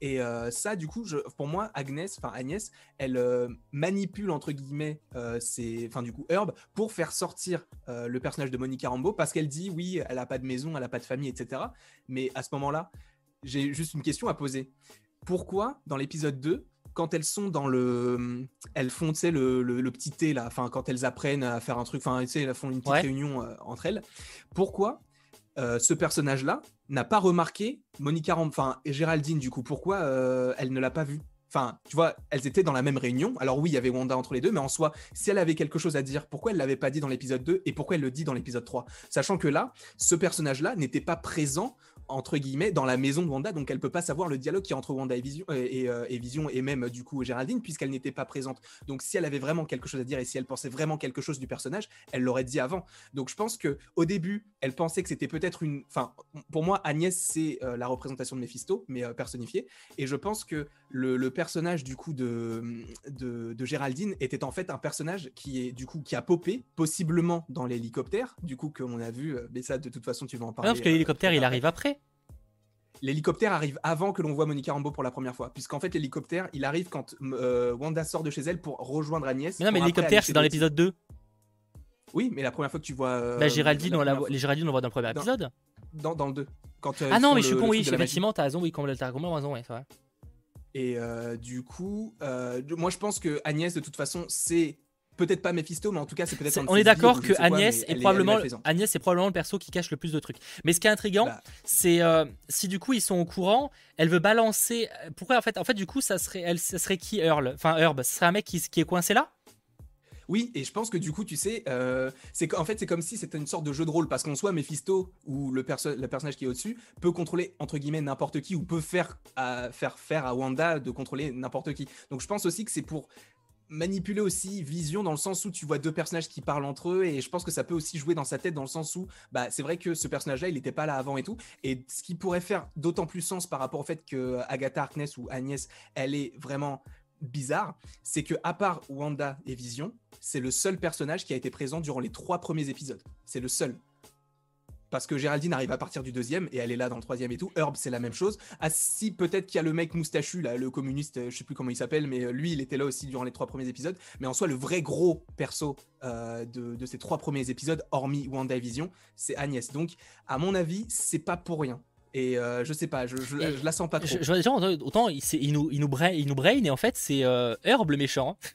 et euh, ça, du coup, je, pour moi, Agnès, enfin Agnès, elle euh, manipule entre guillemets, euh, enfin du coup Herb, pour faire sortir le personnage de Monica Rambeau parce qu'elle dit oui, elle a pas de maison, elle a pas de famille, etc. Mais à ce moment-là, j'ai juste une question à poser. Pourquoi dans l'épisode 2, quand elles sont dans le. Elles font, tu sais, le, le, le petit thé, là, enfin, quand elles apprennent à faire un truc, enfin, tu sais, elles font une petite Ouais. réunion entre elles. Pourquoi euh, ce personnage-là n'a pas remarqué Monica enfin, Géraldine, du coup. Pourquoi euh, elle ne l'a pas vu Enfin, tu vois, elles étaient dans la même réunion. Alors oui, il y avait Wanda entre les deux, mais en soi, si elle avait quelque chose à dire, pourquoi elle l'avait pas dit dans l'épisode 2 et pourquoi elle le dit dans l'épisode 3 Sachant que là, ce personnage-là n'était pas présent entre guillemets dans la maison de Wanda, donc elle peut pas savoir le dialogue qui est entre Wanda et Vision euh, et, euh, et Vision et même euh, du coup Géraldine puisqu'elle n'était pas présente. Donc si elle avait vraiment quelque chose à dire et si elle pensait vraiment quelque chose du personnage, elle l'aurait dit avant. Donc je pense que au début, elle pensait que c'était peut-être une, enfin pour moi Agnès c'est euh, la représentation de Mephisto mais euh, personnifiée et je pense que le, le personnage du coup de, de de Géraldine était en fait un personnage qui est du coup qui a popé possiblement dans l'hélicoptère du coup comme on a vu mais ça de toute façon tu vas en parler. non, parce que l'hélicoptère, il arrive après. L'hélicoptère arrive avant que l'on voit Monica Rambeau pour la première fois, puisqu'en fait l'hélicoptère il arrive quand euh, Wanda sort de chez elle pour rejoindre Agnès. Mais non, mais l'hélicoptère, c'est dans l'épisode 2. Oui, mais la première fois que tu vois. euh, bah, Géraldine, on la fois- les Géraldine, on la voit dans le premier épisode. dans, dans le 2. Quand, euh, Ah non, mais je suis con, oui, la effectivement, t'as raison, oui, comme t'as complètement raison, ouais, c'est vrai. Et euh, du coup, euh, moi je pense que Agnès de toute façon c'est peut-être pas Mephisto, mais en tout cas c'est peut-être. On est d'accord que quoi, Agnès mais est probablement est. Agnès est probablement le perso qui cache le plus de trucs. Mais ce qui est intriguant, Bah, c'est euh, si du coup ils sont au courant, elle veut balancer. Pourquoi en fait En fait, du coup, ça serait, elle, ça serait qui Earl? Enfin, Herb, ce serait un mec qui, qui est coincé là? Oui, et je pense que du coup, tu sais, euh, c'est qu'en fait, c'est comme si c'était une sorte de jeu de rôle, parce qu'en soi, Mephisto, ou le, perso- le personnage qui est au-dessus, peut contrôler, entre guillemets, n'importe qui, ou peut faire, à, faire faire à Wanda de contrôler n'importe qui. Donc je pense aussi que c'est pour manipuler aussi Vision dans le sens où tu vois deux personnages qui parlent entre eux et je pense que ça peut aussi jouer dans sa tête dans le sens où bah c'est vrai que ce personnage là il n'était pas là avant et tout. Et ce qui pourrait faire d'autant plus sens par rapport au fait que Agatha Harkness ou Agnès elle est vraiment bizarre c'est que à part Wanda et Vision c'est le seul personnage qui a été présent durant les trois premiers épisodes. C'est le seul parce que Géraldine arrive à partir du deuxième et elle est là dans le troisième et tout. Herb, c'est la même chose. Ah si, peut-être qu'il y a le mec moustachu, là, le communiste, euh, je sais plus comment il s'appelle, mais euh, lui, il était là aussi durant les trois premiers épisodes. Mais en soi, le vrai gros perso euh, de, de ces trois premiers épisodes, hormis WandaVision, c'est Agnès. Donc, à mon avis, c'est pas pour rien. Et euh, je sais pas, je, je, Et je la sens pas trop. je, je vois déjà, autant il, nous, il, nous brain, il nous brain et en fait, c'est euh, Herb le méchant. hein.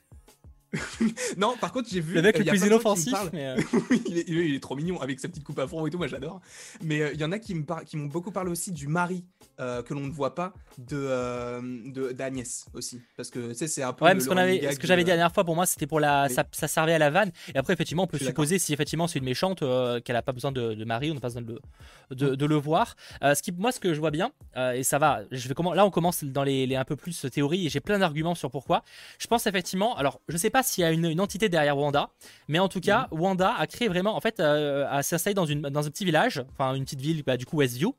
Non, par contre, j'ai vu. Le mec euh, le plus inoffensif. mais, euh, il, est, il trop mignon avec sa petite coupe à front et tout, moi j'adore. Mais euh, il y en a qui par- m'ont beaucoup parlé aussi du mari euh, que l'on ne voit pas de euh, d'Agnès aussi, parce que c'est un peu. Ouais, le- ce, le avait, que j'avais dit la dernière fois, pour moi, c'était pour la. Ça, ça servait à la vanne. Et après, effectivement, on peut supposer si effectivement c'est une méchante, euh, qu'elle a pas besoin de, de mari, on n'a pas besoin de le, de, de le voir. Euh, ce qui, moi, ce que je vois bien, euh, et ça va, je vais comment, là, on commence dans les, les un peu plus théories et j'ai plein d'arguments sur pourquoi. Je pense effectivement, alors, je sais pas s'il y a une, une entité derrière Wanda, mais en tout cas, Mhm. Wanda a créé vraiment, en fait, euh, a s'installé dans, une, dans un petit village, enfin, une petite ville, bah, du coup, Westview,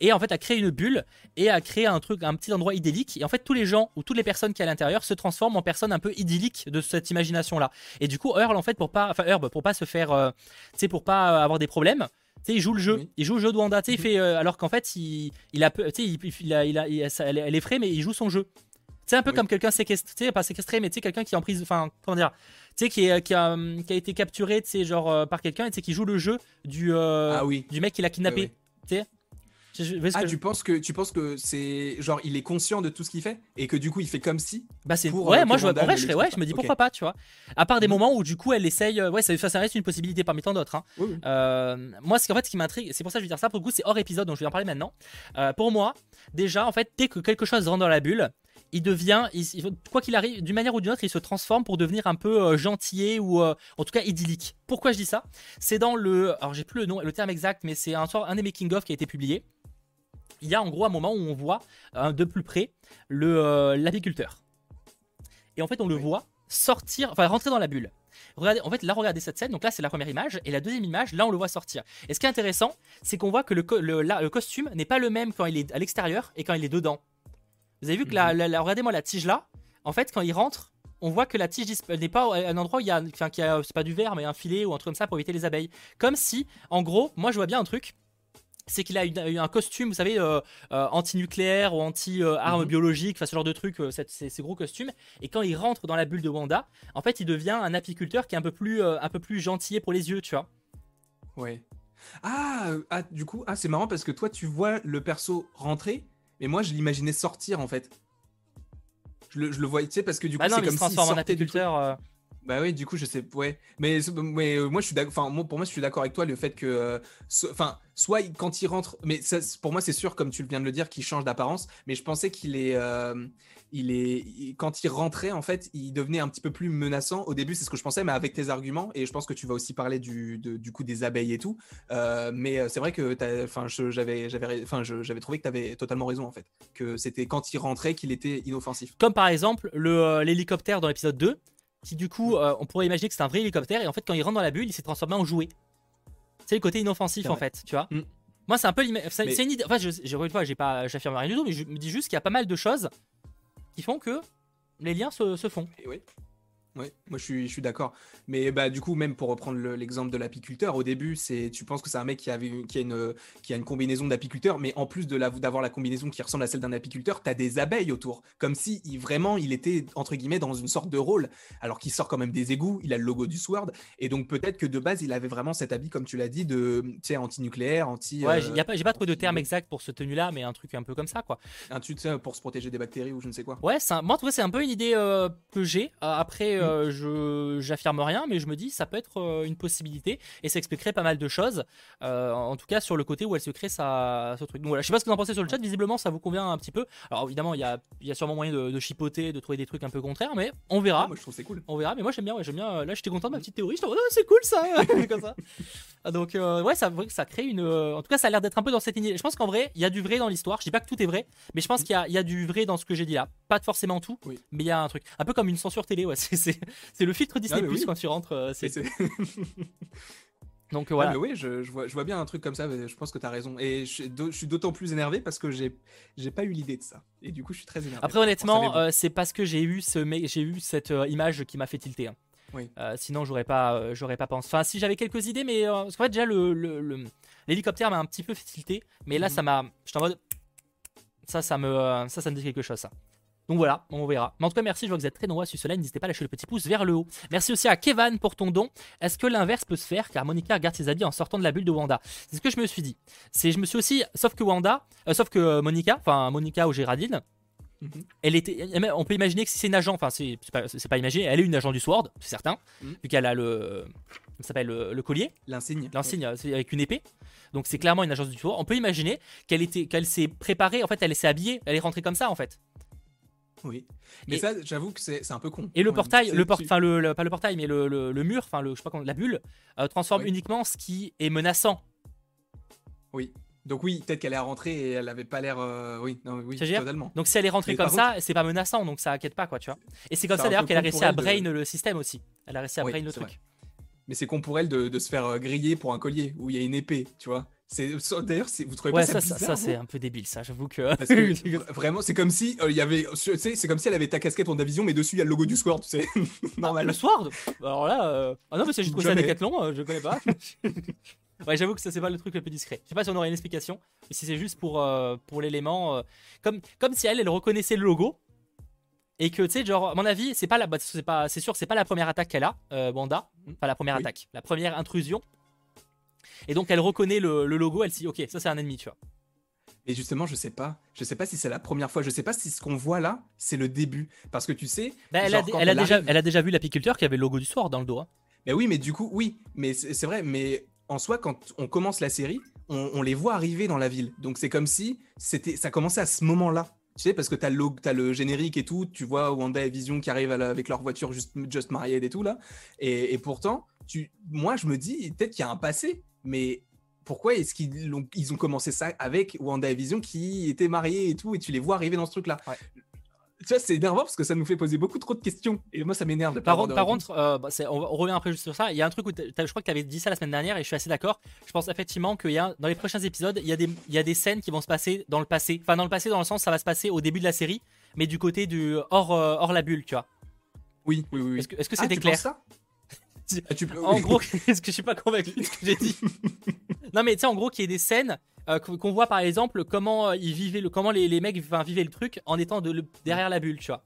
et en fait, a créé une bulle et a créé un truc, un petit endroit idyllique. Et en fait, tous les gens ou toutes les personnes qui à l'intérieur se transforment en personnes un peu idylliques de cette imagination-là. Et du coup, Earl, en fait, pour pas, enfin, Herb, pour pas se faire, euh, tu sais, pour pas euh, avoir des problèmes. Tu sais, il joue le jeu, Oui. il joue le jeu de Wanda, tu sais, il Mhm. fait, euh, alors qu'en fait, il, il a, peu- tu sais, il, il a, il a, il a- ça- elle est frais, mais il joue son jeu. C'est un peu Oui. comme quelqu'un séquestré, pas séquestré, mais tu sais, quelqu'un qui est en prise, enfin, comment dire, tu sais, qui, est- qui, a, hum, qui a été capturé, tu sais, genre, euh, par quelqu'un, et tu sais, qui joue le jeu du, euh, Ah oui. du mec qui l'a kidnappé. Tu sais Ah, tu je- penses que tu penses que c'est genre il est conscient de tout ce qu'il fait et que du coup il fait comme si. Bah c'est pour, ouais euh, moi je en vrai je, l'explique ouais, je me dis pourquoi pas tu vois à part des Mhm. moments où du coup elle essaye ouais ça, reste une possibilité parmi tant d'autres hein. Oui, oui. Euh, moi ce qu'en fait ce qui m'intrigue c'est pour ça que je vais dire ça pour le coup c'est hors épisode donc je vais en parler maintenant Euh, pour moi déjà en fait dès que quelque chose rentre dans la bulle il devient il- quoi qu'il arrive d'une manière ou d'une autre il se transforme pour devenir un peu euh, gentillet ou euh, en tout cas idyllique pourquoi je dis ça? C'est dans le alors j'ai plus le nom le terme exact mais c'est un un des making of qui a été publié il y a en gros un moment où on voit euh, de plus près le euh, l'apiculteur et en fait on le Oui. voit sortir enfin rentrer dans la bulle Regardez, en fait, là, regardez cette scène. Donc là, c'est la première image. Et la deuxième image, là, on le voit sortir. Et ce qui est intéressant, c'est qu'on voit que le, co- le- là, le costume n'est pas le même quand il est à l'extérieur et quand il est dedans. Vous avez vu que la, la- la- regardez-moi la tige là. En fait, quand il rentre, on voit que la tige n'est pas à un endroit où il y a, enfin, c'est pas du verre, mais un filet ou un truc comme ça pour éviter les abeilles. Comme si, en gros, moi, je vois bien un truc. C'est qu'il a eu un costume, vous savez, euh, euh, anti-nucléaire ou anti-arme Mhm. biologique, enfin ce genre de truc, euh, ces, ces gros costumes. Et quand il rentre dans la bulle de Wanda, en fait, il devient un apiculteur qui est un peu plus, euh, un peu plus pour les yeux, tu vois. Ouais. Ah, euh, ah, du coup, ah, c'est marrant parce que toi, tu vois le perso rentrer, mais moi, je l'imaginais sortir en fait. Je le, je le voyais, tu sais, parce que du coup, Bah non, c'est comme s'il transforme en apiculteur. euh, Bah oui, du coup, je sais, ouais. Mais, mais euh, moi, je suis d'accord. Enfin, moi, pour moi, je suis d'accord avec toi, le fait que, euh, so- enfin, soit quand il rentre, mais ça, pour moi, c'est sûr, comme tu viens de le dire, qu'il change d'apparence. Mais je pensais qu'il est, euh, il est, il- quand il rentrait, en fait, il devenait un petit peu plus menaçant. Au début, c'est ce que je pensais, mais avec tes arguments, et je pense que tu vas aussi parler du, de- du coup des abeilles et tout. Euh, mais euh, c'est vrai que, j'avais, trouvé que tu avais totalement raison, en fait, que c'était quand il rentrait qu'il était inoffensif. Comme par exemple le, euh, l'hélicoptère dans l'épisode 2, qui du coup, euh, on pourrait imaginer que c'est un vrai hélicoptère, et en fait, quand il rentre dans la bulle, il s'est transformé en jouet. C'est le côté inoffensif en fait, tu vois. Mm. Moi, c'est un peu c'est, Mais- une idée. Enfin, je, je, une fois, j'ai pas, j'affirme rien du tout, mais je me dis juste qu'il y a pas mal de choses qui font que les liens se, font. Oui, moi je suis, je suis d'accord. Mais bah du coup, même pour reprendre le- l'exemple de l'apiculteur, au début, c'est tu penses que c'est un mec qui, avait, qui, a une, qui a une combinaison d'apiculteur, mais en plus de la- d'avoir la combinaison qui ressemble à celle d'un apiculteur, t'as des abeilles autour. Comme si il, vraiment il était, entre guillemets, dans une sorte de rôle. Alors qu'il sort quand même des égouts, il a le logo du Sword. Et donc peut-être que de base, il avait vraiment cet habit, comme tu l'as dit, de tu anti-nucléaire, anti. Ouais, euh, j'ai pas, pas trouvé de terme exact pour ce tenue-là, mais un truc un peu comme ça, quoi. un tu sais, pour se protéger des bactéries ou je ne sais quoi. Ouais, un- moi, en tout cas, c'est un peu une idée euh, que j'ai. Euh, après, Mm. Euh, je j'affirme rien, mais je me dis ça peut être euh, une possibilité et ça expliquerait pas mal de choses. Euh, en tout cas, sur le côté où elle se crée sa, ce truc. Donc voilà, je sais pas ce que vous en pensez sur le chat. Visiblement, ça vous convient un petit peu. Alors évidemment, il y a, il y a sûrement moyen de, de chipoter, de trouver des trucs un peu contraires, mais on verra. Ah, moi je trouve c'est cool. On verra, mais moi j'aime bien, ouais, j'aime bien. Là, j'étais content de ma petite théorie. Je oh, c'est cool ça, comme ça. Ah, Donc euh, ouais, ça, crée une. En tout cas, ça a l'air d'être un peu dans cette idée. Je pense qu'en vrai, il y a du vrai dans l'histoire. Je dis pas que tout est vrai, mais je pense qu'il y a, il y a du vrai dans ce que j'ai dit là. Pas forcément tout, Oui. mais il y a un truc. Un peu comme une censure télé. Ouais, c'est c'est le filtre Disney mais Plus oui. quand tu rentres. euh, c'est- Donc Ah, voilà. mais oui, je, je vois, je vois bien un truc comme ça, mais je pense que tu as raison. Et je, suis d'au- je suis d'autant plus énervé parce que j'ai j'ai pas eu l'idée de ça. Et du coup, je suis très énervé. Après honnêtement, euh, c'est parce que j'ai eu ce mec- j'ai eu cette euh, image qui m'a fait tilter. hein. Oui. Euh, sinon j'aurais pas j'aurais pas pensé. Enfin si j'avais quelques idées, mais parce qu'en fait déjà le l'hélicoptère m'a un petit peu fait tilter, mais là Mhm. ça m'a j'étais en mode ça ça me ça ça me dit quelque chose ça. Donc voilà, on verra. Mais en tout cas, merci, je vois que vous êtes très nombreux suivre cela. N'hésitez pas à lâcher le petit pouce vers le haut. Merci aussi à Kevan pour ton don. Est-ce que l'inverse peut se faire? Car Monica regarde ses habits en sortant de la bulle de Wanda C'est ce que je me suis dit. C'est je me suis aussi, sauf que Wanda, euh, sauf que Monica, enfin Monica ou Géraldine, Mhm. elle était, on peut imaginer que si c'est une agent, enfin c'est c'est pas, c'est pas imaginer, elle est une agent du Sword, c'est certain, Mhm. vu qu'elle a le, ça s'appelle le, le collier, L'insigne. l'insigne euh, c'est avec une épée. Donc c'est clairement une agence du Sword. On peut imaginer qu'elle était, qu'elle s'est préparée, en fait, elle s'est habillée, elle est rentrée comme ça en fait. Oui. Mais Et- ça, j'avoue que c'est un peu con. Et le portail, le port, enfin le, le- pas le portail, mais le, le- le mur, enfin le, je sais pas comment, la bulle, euh, transforme Oui. uniquement ce qui est menaçant. Oui. Donc oui, peut-être qu'elle est rentrée et elle avait pas l'air. euh, Oui, non, oui, totalement. Donc si elle est rentrée Mais comme ça, c'est pas menaçant, donc ça inquiète pas quoi, tu vois. Et c'est comme ça d'ailleurs qu'elle a réussi à de- brain le système aussi. Elle a réussi à Oui, brain le truc. Mais c'est con pour elle de, de se faire euh, griller pour un collier où il y a une épée, tu vois. C'est D'ailleurs, c'est- vous trouvez Ouais, pas ça, ça ça, bizarre ça, c'est vous un peu débile, ça. J'avoue que. Vraiment, c'est comme si euh, il y avait, c'est comme si elle avait ta casquette en Davision, mais dessus il y a le logo du Sword, tu sais. Normal. Le Sword? Alors là, euh, ah non, mais c'est juste trouvé ça. Decathlon, euh, je connais pas. ouais, j'avoue que ça, c'est pas le truc le plus discret. Je sais pas si on aurait une explication, mais si c'est juste pour, euh, pour l'élément. comme, comme si elle, elle reconnaissait le logo. Et que, tu sais, genre, à mon avis, c'est pas la, bah, c'est pas, c'est sûr, c'est pas la première attaque qu'elle a, Wanda. Pas la première Oui. attaque, la première intrusion. Et donc, elle reconnaît le, le logo, elle se dit, ok, ça c'est un ennemi, tu vois. Et justement, je sais pas. Je sais pas si c'est la première fois. Je sais pas si ce qu'on voit là, c'est le début. Parce que tu sais. Bah, elle, a, genre, quand elle, a déjà, arrive- elle a déjà vu l'apiculteur qui avait le logo du Sword dans le dos. hein. Mais oui, mais du coup, oui. Mais c'est vrai. Mais en soi, quand on commence la série, on, on les voit arriver dans la ville. Donc c'est comme si c'était, ça commençait à ce moment-là. Tu sais, parce que t'as le, t'as le générique et tout. Tu vois Wanda et Vision qui arrivent la- avec leur voiture juste, just maried et tout là. Et, et pourtant, tu, moi, je me dis peut-être qu'il y a un passé. Mais pourquoi est-ce qu'ils ont, ils ont commencé ça avec Wanda et Vision qui étaient mariés et tout, et tu les vois arriver dans ce truc-là? Ouais. Tu vois, c'est énervant parce que ça nous fait poser beaucoup trop de questions. Et moi, ça m'énerve. Par, contre- par contre, euh, bah, on, on revient après juste sur ça. Il y a un truc où je crois que tu avais dit ça la semaine dernière et je suis assez d'accord. Je pense effectivement qu'il y a dans les prochains épisodes, il y, a des, il y a des scènes qui vont se passer dans le passé. Enfin, dans le passé, dans le sens, ça va se passer au début de la série, mais du côté du hors, euh, hors la bulle, tu vois. Oui, oui, oui. oui. Est-ce que que Ah, c'était clair? ça? Ah, tu peux- En gros, est-ce que je suis pas convaincu de ce que j'ai dit Non, mais tu sais, en gros, qu'il y ait des scènes euh, qu'on voit par exemple comment euh, ils vivaient le, comment les, les mecs enfin, vivaient le truc en étant de, le- derrière la bulle, tu vois.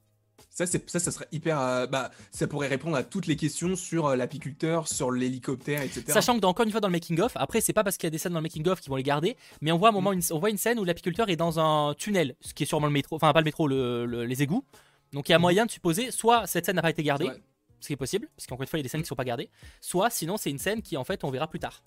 Ça, c'est, ça, ça serait hyper. euh, bah, ça pourrait répondre à toutes les questions sur euh, l'apiculteur, sur l'hélicoptère, etc. Sachant que dans, encore une fois dans le making of, après c'est pas parce qu'il y a des scènes dans le making of qui vont les garder, mais on voit un moment une, on voit une scène où l'apiculteur est dans un tunnel, ce qui est sûrement le métro, enfin pas le métro, le- le- les égouts. Donc il y a Mhm. moyen de supposer soit cette scène n'a pas été gardée, Ouais. Ce qui est possible, parce qu'encore une fois il y a des scènes qui sont pas gardées, soit sinon c'est une scène qui en fait on verra plus tard.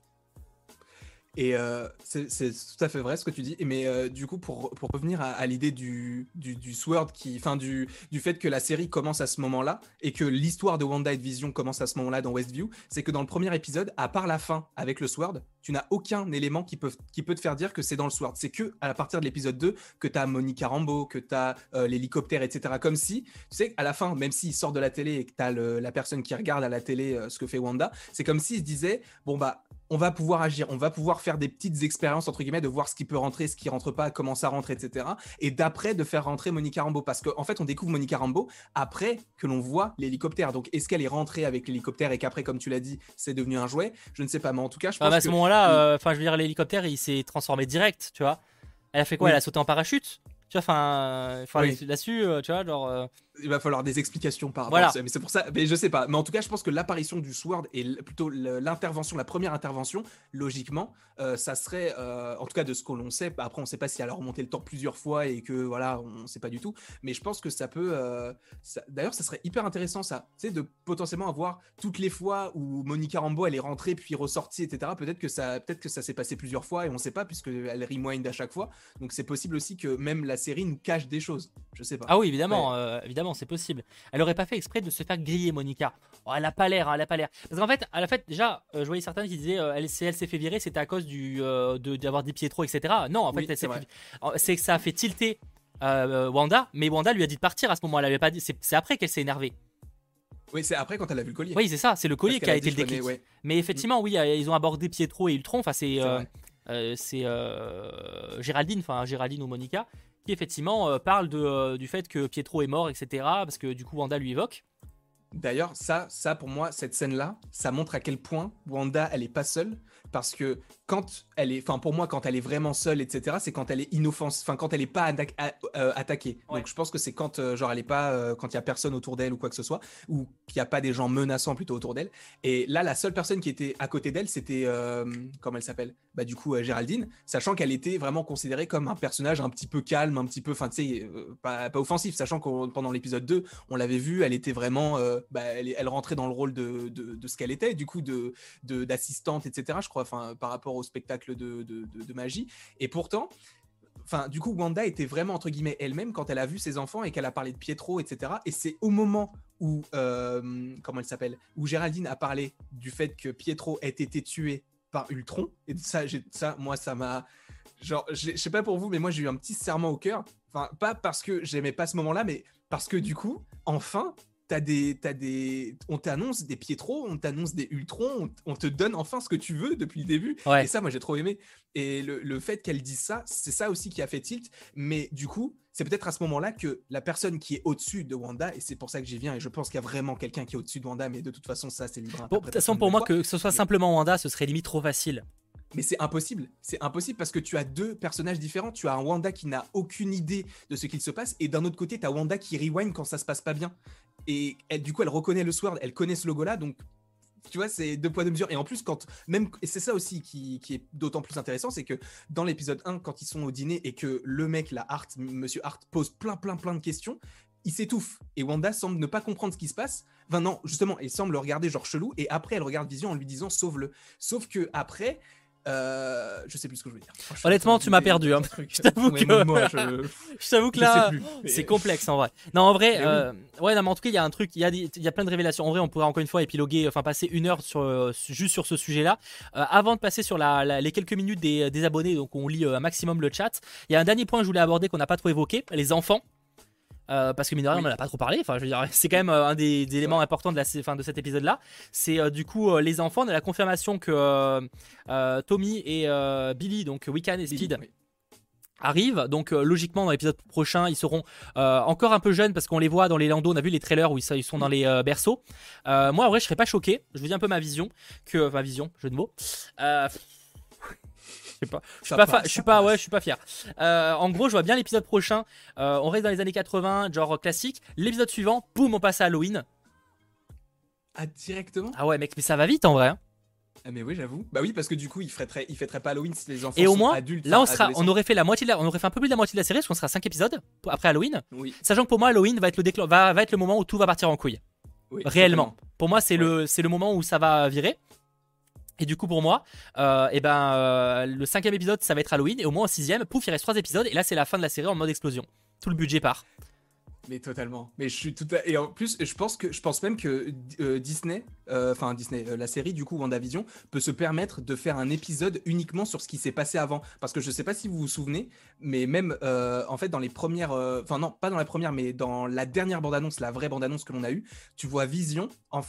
Et euh, c'est tout à fait vrai ce que tu dis. Mais euh, du coup, pour, pour revenir à, l'idée du, Sword, qui, enfin du, fait que la série commence à ce moment-là et que l'histoire de Wanda et Vision commence à ce moment-là dans Westview, c'est que dans le premier épisode, à part la fin avec le Sword, tu n'as aucun élément qui peut, te faire dire que c'est dans le Sword. C'est que à partir de l'épisode 2 que tu as Monica Rambeau, que tu as l'hélicoptère, etc. Comme si, tu sais, à la fin, même s'il sort de la télé et que tu as la personne qui regarde à la télé euh, ce que fait Wanda, c'est comme s'il se disait, bon bah on va pouvoir agir, on va pouvoir faire des petites expériences entre guillemets de voir ce qui peut rentrer, ce qui rentre pas, comment ça rentre, etc. Et d'après de faire rentrer Monica Rambeau parce qu'en en fait on découvre Monica Rambeau après que l'on voit l'hélicoptère. Donc est-ce qu'elle est rentrée avec l'hélicoptère et qu'après comme tu l'as dit c'est devenu un jouet? Je ne sais pas, mais en tout cas je pense Ah bah, à ce que moment-là, euh, enfin je veux dire l'hélicoptère il s'est transformé direct, tu vois? Elle a fait quoi? Oui. Elle a sauté en parachute? Tu vois, enfin, Oui. là-dessus, tu vois, genre. euh, il va falloir des explications par rapport Voilà. à ça. Mais c'est pour ça, mais je sais pas. Mais en tout cas, je pense que l'apparition du Sword et plutôt l'intervention, la première intervention, logiquement, euh, ça serait, euh, en tout cas de ce que l'on sait. Après, on sait pas si elle a remonté le temps plusieurs fois et que voilà, on sait pas du tout. Mais je pense que ça peut. euh, D'ailleurs, ça serait hyper intéressant ça, tu sais, de potentiellement avoir toutes les fois où Monica Rambeau elle est rentrée puis ressortie, etc. Peut-être que ça, peut-être que ça s'est passé plusieurs fois et on sait pas puisque elle rewind à chaque fois. Donc c'est possible aussi que même la série nous cache des choses. Je sais pas. Ah oui, évidemment, évidemment, c'est possible. Elle aurait pas fait exprès de se faire griller, Monica. Oh, elle a pas l'air, hein, elle a pas l'air. Parce qu'en fait, à la fait, déjà, euh, je voyais certains qui disaient, euh, elle, s'est fait virer, c'était à cause du euh, d'avoir dit Pietro, etc. Non, en fait, Oui, c'est fait- que ça a fait tilter euh, Wanda, mais Wanda lui a dit de partir à ce moment-là. Elle lui a pas dit. C'est après qu'elle s'est énervée. Oui, c'est après quand elle a vu le collier. Oui, c'est ça, c'est le collier Parce qui a été le déclic. ouais. Mais effectivement, oui, ils ont abordé Pietro et Ultron. Enfin, c'est C'est euh, euh, euh, Géraldine, enfin Géraldine ou Monica, qui effectivement euh, parle de, euh, du fait que Pietro est mort, etc. Parce que du coup, Wanda lui évoque. D'ailleurs, ça, ça pour moi, cette scène-là, ça montre à quel point Wanda, elle est pas seule, parce que quand elle est, enfin pour moi, quand elle est vraiment seule, etc., c'est quand elle est inoffensive, enfin quand elle est pas atta- euh, attaquée. Ouais. Donc je pense que c'est quand, euh, genre, elle est pas, euh, quand il y a personne autour d'elle ou quoi que ce soit, ou qu'il y a pas des gens menaçants plutôt autour d'elle. Et là, la seule personne qui était à côté d'elle, c'était, comment elle s'appelle? Bah du coup, Géraldine, sachant qu'elle était vraiment considérée comme un personnage un petit peu calme, un petit peu, enfin tu sais, pas, pas offensif, sachant que pendant l'épisode 2, on l'avait vu, elle était vraiment, bah, elle, rentrait dans le rôle de, ce qu'elle était, du coup, d'assistante, etc. Je crois, par rapport au spectacle de, magie. Et pourtant, du coup, Wanda était vraiment entre guillemets elle-même quand elle a vu ses enfants et qu'elle a parlé de Pietro, etc. Et c'est au moment où, euh, comment elle s'appelle, où Géraldine a parlé du fait que Pietro ait été tué par Ultron. Et ça, moi, ça m'a genre, je sais pas pour vous, mais moi j'ai eu un petit serment au cœur. Enfin, pas parce que j'aimais pas ce moment-là, mais parce que du coup, enfin, t'as des, t'as des, on t'annonce des Pietro, on t'annonce des Ultron, on, on te donne enfin ce que tu veux depuis le début. Ouais. Et ça, moi j'ai trop aimé. Et le, le fait qu'elle dise ça, c'est ça aussi qui a fait tilt. Mais du coup, c'est peut-être à ce moment-là que la personne qui est au-dessus de Wanda, et c'est pour ça que j'y viens, et je pense qu'il y a vraiment quelqu'un qui est au-dessus de Wanda, mais de toute façon, ça c'est libre. Bon, de toute façon, pour moi, fois. que ce soit simplement Wanda, ce serait limite trop facile. Mais c'est impossible. C'est impossible parce que tu as deux personnages différents. Tu as un Wanda qui n'a aucune idée de ce qu'il se passe. Et d'un autre côté, tu as Wanda qui rewind quand ça se passe pas bien. Et du coup, elle reconnaît le Sword, elle connaît ce logo-là. Donc, tu vois, c'est deux poids, deux mesures. Et en plus, quand même, c'est ça aussi qui, qui est d'autant plus intéressant, c'est que dans l'épisode 1, quand ils sont au dîner et que le mec, la Hart, monsieur Hart, pose plein, plein, plein de questions, il s'étouffe. Et Wanda semble ne pas comprendre ce qui se passe. Enfin, non, justement, elle semble le regarder genre chelou. Et après, elle regarde Vision en lui disant sauve-le. Sauf que après. Euh, je sais plus ce que je veux dire. Franchement, Honnêtement, tu m'a m'as perdu, hein. Je t'avoue que- je- Je t'avoue que là. Mais- c'est complexe en vrai. Non, en vrai, oui. euh, ouais, non, mais en tout cas, il y a un truc, il y a, y plein de révélations. En vrai, on pourrait encore une fois épiloguer, enfin passer une heure sur, euh, juste sur ce sujet-là. Euh, avant de passer sur la, la- les quelques minutes des, des abonnés, donc on lit un maximum le chat. Il y a un dernier point que je voulais aborder qu'on n'a pas trop évoqué, les enfants. Euh, parce que mine de rien, Oui. on n'en a pas trop parlé. Enfin, je veux dire, c'est quand même euh, un des, des éléments importants de, la, fin, de cet épisode-là. C'est euh, du coup euh, les enfants. On a la confirmation que Tommy et Billy, donc Wiccan et Speed, Oui. arrivent. Donc euh, logiquement dans l'épisode prochain, ils seront euh, encore un peu jeunes parce qu'on les voit dans les landaux. On a vu les trailers où ils, ils sont dans les euh, berceaux. Moi en vrai, je serais pas choqué. Je vous dis un peu ma vision, que ma vision, jeu de mots. Je sais pas. Je suis pas, passe, fa- je suis pas, ouais, je suis pas fier. Euh, en gros, je vois bien l'épisode prochain. Euh, on reste dans les années 80, genre classique. L'épisode suivant, boum, on passe à Halloween. Ah, directement? Ah ouais, mec, mais ça va vite en vrai. hein. Ah, mais oui, j'avoue. Bah oui, parce que du coup, il fêterait, il fêterait pas Halloween si les enfants Et au sont moins, adultes. là, on sera, on aurait fait la moitié, de la- on aurait fait un peu plus de la moitié de la série, parce qu'on sera 5 épisodes après Halloween. Oui, Sachant que pour moi, Halloween va être le déclen- va, va être le moment où tout va partir en couille. oui, Réellement. Pour moi, c'est le, c'est le moment où ça va virer. Et du coup, pour moi, euh, eh ben, euh, le cinquième épisode, ça va être Halloween. Et au moins, au sixième, pouf, il reste trois épisodes. Et là, c'est la fin de la série en mode explosion. Tout le budget part. Mais totalement. Mais je suis tout à... Et en plus, je pense que je pense même que euh, Disney, euh, enfin Disney, euh, la série du coup WandaVision peut se permettre de faire un épisode uniquement sur ce qui s'est passé avant. Parce que je sais pas si vous vous souvenez, mais même en fait dans les premières, enfin non, pas dans la première, mais dans la dernière bande-annonce, la vraie bande-annonce que l'on a eue, tu vois Vision en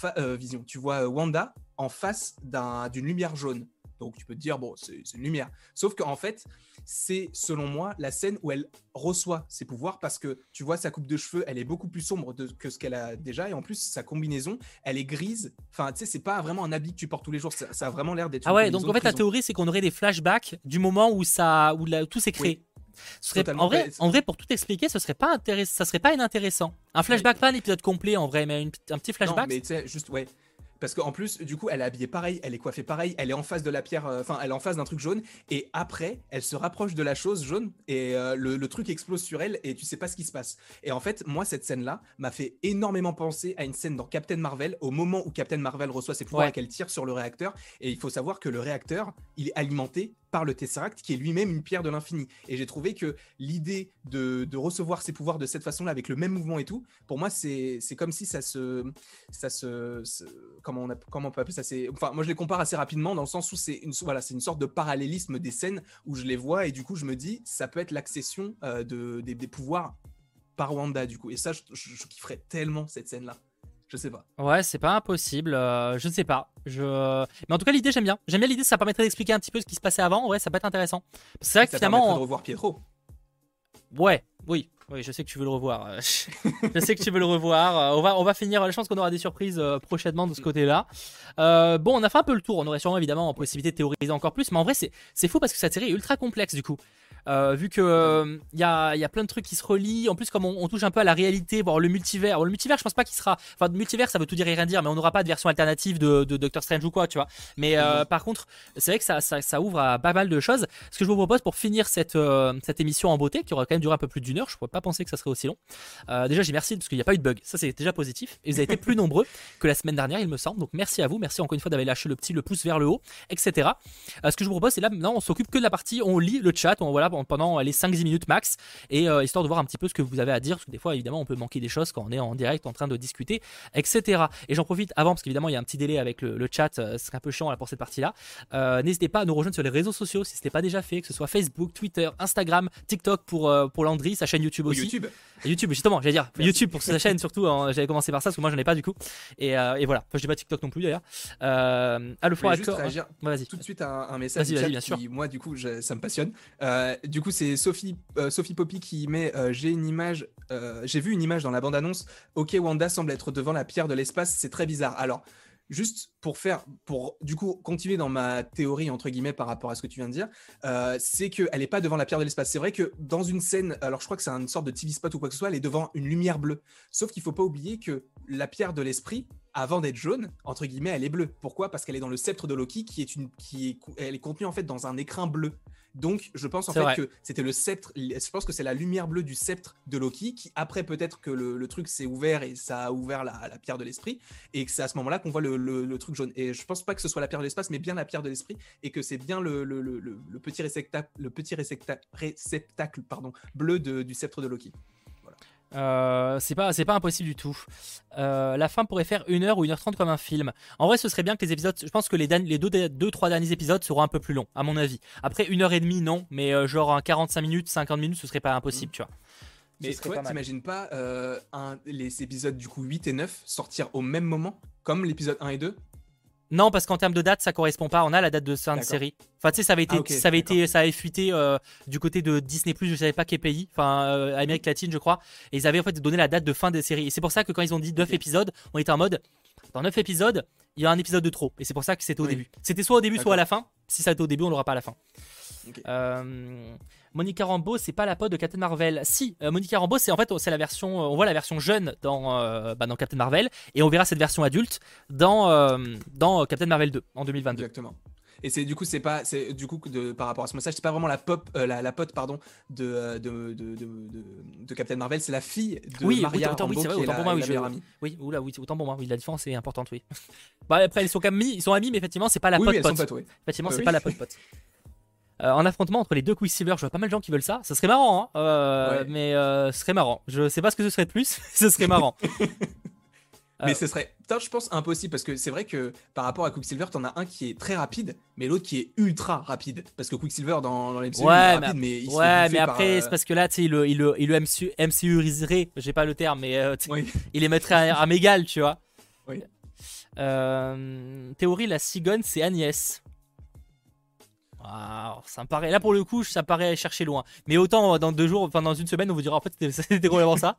tu vois Wanda en face d'un- d'une lumière jaune. Donc tu peux te dire bon, c'est une lumière. Sauf qu'en fait, c'est selon moi la scène où elle reçoit ses pouvoirs parce que tu vois sa coupe de cheveux, elle est beaucoup plus sombre de- que ce qu'elle a déjà et en plus sa combinaison, elle est grise. Enfin, tu sais, c'est pas vraiment un habit que tu portes tous les jours. Ça, ça a vraiment l'air d'être. Ah ouais, donc en fait, la théorie, c'est qu'on aurait des flashbacks du moment où, ça, où la- tout s'est créé. Ce serait- en, vrai, en vrai, pour tout expliquer, ce serait pas intéressant. Ça serait pas inintéressant. Un flashback, pas un épisode complet en vrai, mais une- un petit Non, flashback. mais tu sais, juste ouais. Parce qu'en plus, du coup, elle est habillée pareil, elle est coiffée pareil, elle est en face de la pierre, euh, enfin, elle est en face d'un truc jaune, et après, elle se rapproche de la chose jaune, et euh, le, le truc explose sur elle, et tu sais pas ce qui se passe. Et en fait, moi, cette scène-là m'a fait énormément penser à une scène dans Captain Marvel, au moment où Captain Marvel reçoit ses pouvoirs Ouais. et qu'elle tire sur le réacteur, et il faut savoir que le réacteur, il est alimenté par le Tesseract, qui est lui-même une pierre de l'infini. Et j'ai trouvé que l'idée de, recevoir ses pouvoirs de cette façon-là, avec le même mouvement et tout, pour moi, c'est comme si ça se. Ça se, comment, on comment on peut appeler ça Enfin, moi, je les compare assez rapidement dans le sens où c'est une, voilà, une sorte de parallélisme des scènes où je les vois et du coup, je me dis, ça peut être l'accession euh, de, des, des pouvoirs par Wanda, du coup. Et ça, je, je, je kifferais tellement cette scène-là. Je sais pas. Ouais, c'est pas impossible. euh, je ne sais pas. Je... Mais en tout cas, l'idée, j'aime bien. J'aime bien l'idée, ça permettrait d'expliquer un petit peu ce qui se passait avant. Ouais, ça peut être intéressant. C'est vrai que ça finalement. de revoir Pietro. Ouais, oui, oui, je sais que tu veux le revoir. je sais que tu veux le revoir. Euh, On va, on va finir. Je pense qu'on aura des surprises euh, prochainement de ce côté-là. Euh, bon, on a fait un peu le tour. On aurait sûrement évidemment possibilité de théoriser encore plus, mais en vrai, c'est c'est fou parce que cette série est ultra complexe du coup. Euh, vu que euh, il y, a, y a plein de trucs qui se relient. En plus, comme on, on touche un peu à la réalité, voire le multivers. Bon, le multivers, je pense pas qu'il sera. Enfin, le multivers, ça veut tout dire et rien dire, mais on n'aura pas de version alternative de, de Doctor Strange ou quoi, tu vois. Mais euh, par contre, c'est vrai que ça, ça, ça ouvre à pas mal de choses. Ce que je vous propose pour finir cette, euh, cette émission en beauté, qui aura quand même duré un peu plus d'une heure, je pourrais pas penser que ça serait aussi long. Euh, déjà, j'ai merci parce qu'il n'y a pas eu de bug. Ça, c'est déjà positif. Et vous avez été plus nombreux que la semaine dernière, il me semble. Donc, merci à vous. Merci encore une fois d'avoir lâché le petit, le pouce vers le haut, etc. Euh, ce que je vous propose, c'est là, maintenant, on s'occupe que de la partie, on lit le chat, on, voilà, pendant les 5-10 minutes max, et euh, histoire de voir un petit peu ce que vous avez à dire, parce que des fois, évidemment, on peut manquer des choses quand on est en direct en train de discuter, etc. Et j'en profite avant, parce qu'évidemment, il y a un petit délai avec le, le chat, euh, ce serait un peu chiant là, pour cette partie-là. Euh, N'hésitez pas à nous rejoindre sur les réseaux sociaux si ce n'est pas déjà fait, que ce soit Facebook, Twitter, Instagram, TikTok pour, pour Landry, sa chaîne YouTube Au aussi. YouTube. YouTube, justement, j'allais dire. YouTube pour sa chaîne surtout. hein, J'avais commencé par ça parce que moi j'en ai pas du coup. Et, et voilà. Enfin, je dis pas TikTok non plus d'ailleurs. Ah, le juste accord. réagir Ouais, Vas-y. tout de suite un, un message bien sûr. qui, moi du coup je- ça me passionne Euh, du coup c'est Sophie euh, Sophie Poppy qui met euh, j'ai une image euh, j'ai vu une image dans la bande annonce ok Wanda semble être devant la pierre de l'espace c'est très bizarre. Alors juste pour faire pour du coup continuer dans ma théorie entre guillemets par rapport à ce que tu viens de dire c'est qu'elle n'est pas devant la pierre de l'espace. C'est vrai que dans une scène alors je crois que c'est une sorte de TV spot ou quoi que ce soit elle est devant une lumière bleue. Sauf qu'il faut pas oublier que la pierre de l'esprit avant d'être jaune, entre guillemets, elle est bleue. Pourquoi? Parce qu'elle est dans le sceptre de Loki, qui est une, qui est, elle est contenue en fait dans un écrin bleu. Donc, je pense en fait vrai. que c'était le sceptre. Je pense que c'est la lumière bleue du sceptre de Loki, qui après peut-être que le, le truc s'est ouvert et ça a ouvert la, la pierre de l'esprit, et que c'est à ce moment-là qu'on voit le, le- le truc jaune. Et je pense pas que ce soit la pierre de l'espace, mais bien la pierre de l'esprit, et que c'est bien le, petit réceptacle, le petit récepta- réceptacle, pardon, bleu de- du sceptre de Loki. Euh, c'est pas, c'est pas impossible du tout. Euh, la fin pourrait faire 1h ou 1h30 comme un film. En vrai, ce serait bien que les épisodes. Je pense que les, les deux, deux, trois derniers épisodes seront un peu plus longs, à mon avis. Après 1h30, non, mais euh, genre un 45 minutes, 50 minutes, ce serait pas impossible, tu vois. Mais toi, t'imagines pas euh, un- les épisodes du coup 8 et 9 sortir au même moment, comme l'épisode 1 et 2 Non, parce qu'en termes de date, ça correspond pas. On a la date de fin de série. Enfin, tu sais, ça avait été, Ah, ça avait été, ça avait fuité euh, du côté de Disney je savais pas quel pays, enfin euh, Amérique latine, je crois. Et ils avaient en fait donné la date de fin des séries. Et c'est pour ça que quand ils ont dit 9 Ok. épisodes, on était en mode, dans 9 épisodes, il y a un épisode de trop. Et c'est pour ça que c'était au Oui. début. C'était soit au début, soit à la fin. Si ça était au début, on l'aura pas à la fin. Euh, Monica Rambeau, c'est pas la pote de Captain Marvel. Si, euh, Monica Rambeau, c'est en fait c'est la version, on voit la version jeune dans euh, bah, dans Captain Marvel et on verra cette version adulte dans euh, dans Captain Marvel 2 en 2022. Exactement. Et c'est du coup, c'est pas, c'est du coup de, par rapport à ce message, c'est pas vraiment la pop, euh, la, la pote pardon de euh, de, de, de, Captain Marvel, c'est la fille de Oui, Maria oui, autant- oui, Rambeau, c'est vrai, qui est autant la- pour moi, oui, la je- meilleure amie. Oui, oula, oui, autant pour moi. Oui, la différence est importante, oui. bah, après, ils sont quand même ils sont amis, mais effectivement, c'est pas la oui, pote oui, potes. Effectivement, Euh, c'est oui. pas la pote pote. Euh, en affrontement entre les deux Quicksilver, je vois pas mal de gens qui veulent ça. Ça serait marrant, hein, euh, Ouais. mais euh, ce serait marrant. Je sais pas ce que ce serait de plus, ce serait marrant. Mais Euh, ce serait, putain, je pense, impossible parce que c'est vrai que par rapport à Quicksilver, t'en as un qui est très rapide, mais l'autre qui est ultra rapide. Parce que Quicksilver dans, dans l'MCU, Ouais, il est rapide, mais, il ouais, mais après, euh, c'est parce que là, tu sais, il le, il le, il le MCU, MCUiserait, j'ai pas le terme, mais euh, Oui. il les mettrait à, à mégal, tu vois. Oui. Euh, théorie, la cigogne, c'est Agnès. Ah, ça me paraît, là pour le coup, ça paraît chercher loin. Mais autant dans deux jours, enfin dans une semaine, on vous dira en fait c'était- complètement ça.